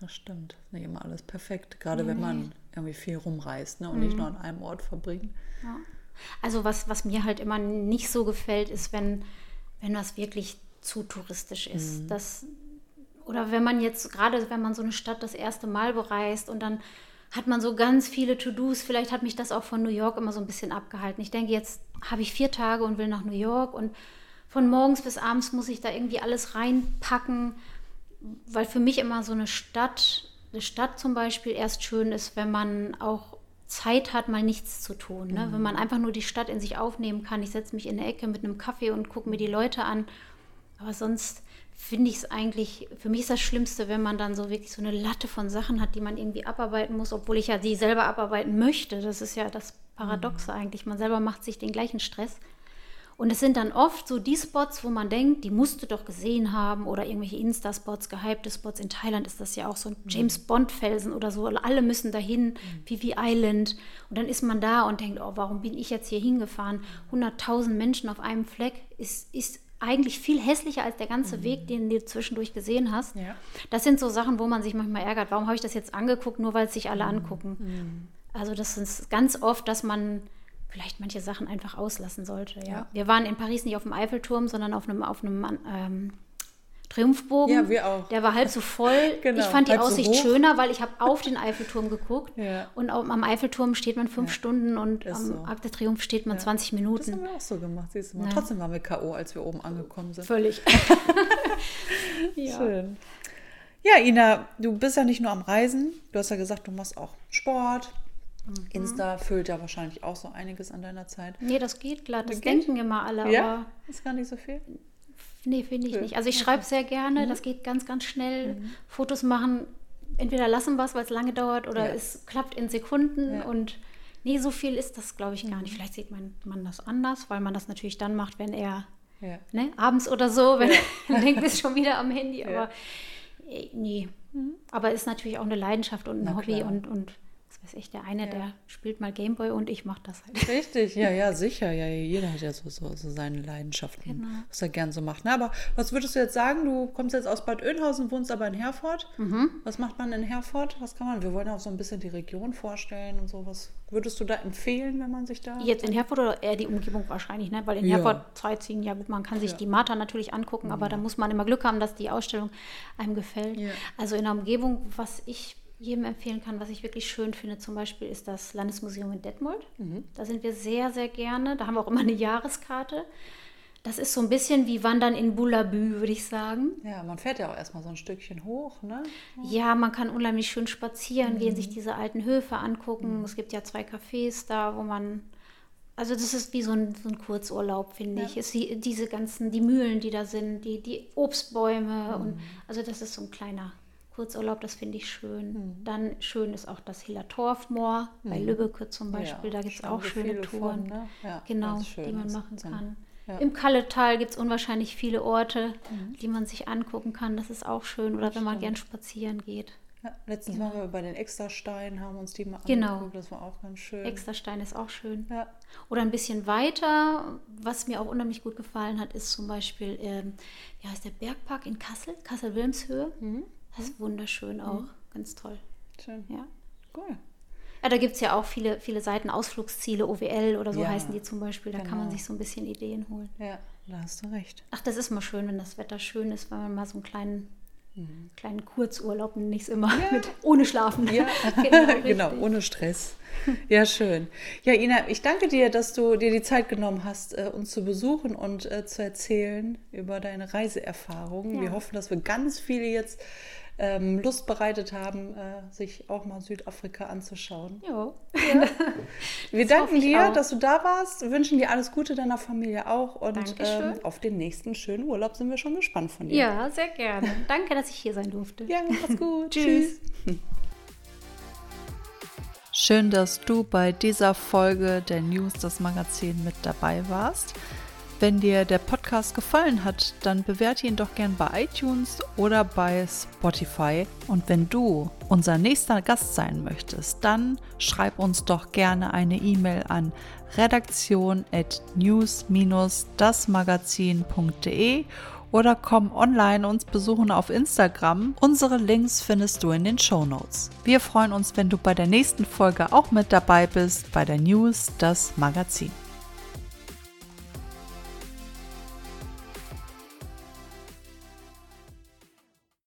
Das stimmt. Ist Nicht immer alles perfekt. Gerade wenn man irgendwie viel rumreist ne? und nicht nur an einem Ort verbringt.
Ja. Also was, was mir halt immer nicht so gefällt, ist, wenn, wenn das wirklich zu touristisch ist. Das, oder wenn man jetzt, gerade wenn man so eine Stadt das erste Mal bereist und dann hat man so ganz viele To-Dos. Vielleicht hat mich das auch von New York immer so ein bisschen abgehalten. Ich denke, jetzt habe ich vier Tage und will nach New York und von morgens bis abends muss ich da irgendwie alles reinpacken, weil für mich immer so eine Stadt, eine Stadt zum Beispiel erst schön ist, wenn man auch Zeit hat, mal nichts zu tun. Ne? Wenn man einfach nur die Stadt in sich aufnehmen kann. Ich setze mich in der Ecke mit einem Kaffee und gucke mir die Leute an. Aber sonst finde ich es eigentlich, für mich ist das Schlimmste, wenn man dann so wirklich so eine Latte von Sachen hat, die man irgendwie abarbeiten muss, obwohl ich ja die selber abarbeiten möchte. Das ist ja das Paradoxe eigentlich. Man selber macht sich den gleichen Stress. Und es sind dann oft so die Spots, wo man denkt, die musst du doch gesehen haben oder irgendwelche Insta-Spots, gehypte Spots. In Thailand ist das ja auch so ein James Bond-Felsen oder so. Alle müssen dahin, Vivi Island. Und dann ist man da und denkt, oh, warum bin ich jetzt hier hingefahren? 100.000 Menschen auf einem Fleck ist, ist eigentlich viel hässlicher als der ganze Weg, den du zwischendurch gesehen hast.
Ja.
Das sind so Sachen, wo man sich manchmal ärgert. Warum habe ich das jetzt angeguckt, nur weil es sich alle angucken? Also das ist ganz oft, dass man vielleicht manche Sachen einfach auslassen sollte. Ja?
Ja.
Wir waren in Paris nicht auf dem Eiffelturm, sondern auf einem, auf einem ähm, Triumphbogen.
Ja, wir auch.
Der war halb so voll.
Genau,
Ich fand die
so
Aussicht
hoch.
schöner, weil ich habe auf den Eiffelturm geguckt.
Ja.
Und am Eiffelturm steht man fünf Stunden und am
so.
Arc de Triomphe steht man 20
Das
Minuten.
haben wir auch so gemacht, siehst du mal.
Ja.
Trotzdem waren wir K.O., als wir oben angekommen sind.
Völlig. ja.
Schön. Ja, Ina, du bist ja nicht nur am Reisen. Du hast ja gesagt, du machst auch Sport.
Mhm.
Insta füllt ja wahrscheinlich auch so einiges an deiner Zeit.
Nee, das geht glatt. Das
geht?
denken immer alle,
Ja? Ist gar nicht so viel?
Nee, finde ich
Cool.
nicht. Also ich schreibe sehr gerne, das geht ganz, ganz schnell. Fotos machen, entweder lassen wir es, weil es lange dauert, oder
Ja.
es klappt in Sekunden
Ja.
und nee, so viel ist das, glaube ich, gar nicht. Vielleicht sieht man, man das anders, weil man das natürlich dann macht, wenn er
Ja.
ne, abends oder so, wenn er denkt, ist schon wieder am Handy, aber äh, nee. Aber ist natürlich auch eine Leidenschaft und ein
Na
Hobby
klar.
und, und weiß ich, der eine, ja. der spielt mal Gameboy und ich mache das halt.
Richtig, ja, ja, sicher. Ja, jeder hat ja so, so, so seine Leidenschaften, genau. was er gern so macht. Na, aber was würdest du jetzt sagen? Du kommst jetzt aus Bad Oeynhausen, wohnst aber in Herford. Mhm. Was macht man in Herford? Was kann man? Wir wollen auch so ein bisschen die Region vorstellen und so. Was würdest du da empfehlen, wenn man sich da.
Jetzt in Herford oder eher die Umgebung wahrscheinlich, ne? Weil in ja. Herford Sightseeing, ja gut, man kann sich ja. die Martha natürlich angucken, aber da muss man immer Glück haben, dass die Ausstellung einem gefällt. Also in der Umgebung, was ich jedem empfehlen kann, was ich wirklich schön finde, zum Beispiel ist das Landesmuseum in Detmold. Mhm. Da sind wir sehr, sehr gerne. Da haben wir auch immer eine Jahreskarte. Das ist so ein bisschen wie Wandern in Bullabü, würde ich sagen.
Ja, man fährt ja auch erstmal so ein Stückchen hoch, ne?
Ja, man kann unheimlich schön spazieren mhm. gehen, sich diese alten Höfe angucken. Mhm. Es gibt ja zwei Cafés da, wo man also das ist wie so ein, so ein Kurzurlaub, finde ja. ich. Es, die, diese ganzen, die Mühlen, die da sind, die, die Obstbäume mhm. und also das ist so ein kleiner Kurzurlaub, das finde ich schön. Mhm. Dann schön ist auch das Hiller Torfmoor mhm. bei Lübbecke zum Beispiel. Ja, da gibt es auch schöne Touren, von, ne? ja, genau, die man machen kann. Ja. Im Kalletal gibt es unwahrscheinlich viele Orte, mhm. die man sich angucken kann. Das ist auch schön. Oder wenn man gern spazieren geht.
Ja, letztens waren wir bei den Extrasteinen, haben uns die mal
genau.
angeguckt. Das war auch ganz schön.
Extrastein ist auch schön. Ja. Oder ein bisschen weiter, was mir auch unheimlich gut gefallen hat, ist zum Beispiel, ähm, wie heißt der Bergpark in Kassel, Kassel-Wilmshöhe. Mhm. Das ist wunderschön auch. Mhm. Ganz toll.
Schön.
Ja.
Cool.
Ja, da gibt es ja auch viele, viele Seiten, Ausflugsziele, OWL oder so ja, heißen die zum Beispiel. Da genau. kann man genau. sich so ein bisschen Ideen holen.
Ja, da hast du recht.
Ach, das ist mal schön, wenn das Wetter schön ist, weil man mal so einen kleinen, mhm. kleinen Kurzurlaub, es immer, ja. mit, ohne Schlafen.
Ja, genau, genau, ohne Stress. Ja, schön. Ja, Ina, ich danke dir, dass du dir die Zeit genommen hast, äh, uns zu besuchen und äh, zu erzählen über deine Reiseerfahrungen. Wir hoffen, dass wir ganz viele jetzt ähm, Lust bereitet haben, äh, sich auch mal Südafrika anzuschauen.
Jo.
Ja. Wir danken dir, auch. dass du da warst, wir wünschen dir alles Gute deiner Familie auch und ähm, auf den nächsten schönen Urlaub sind wir schon gespannt von dir.
Ja, sehr gerne. Danke, dass ich hier sein durfte.
Ja, mach's gut.
Tschüss.
Schön, dass du bei dieser Folge der News das Magazin mit dabei warst. Wenn dir der Podcast gefallen hat, dann bewerte ihn doch gern bei iTunes oder bei Spotify. Und wenn du unser nächster Gast sein möchtest, dann schreib uns doch gerne eine E-Mail an redaktion@news-dasmagazin.de oder komm online uns besuchen auf Instagram. Unsere Links findest du in den Show Notes. Wir freuen uns, wenn du bei der nächsten Folge auch mit dabei bist bei der News das Magazin.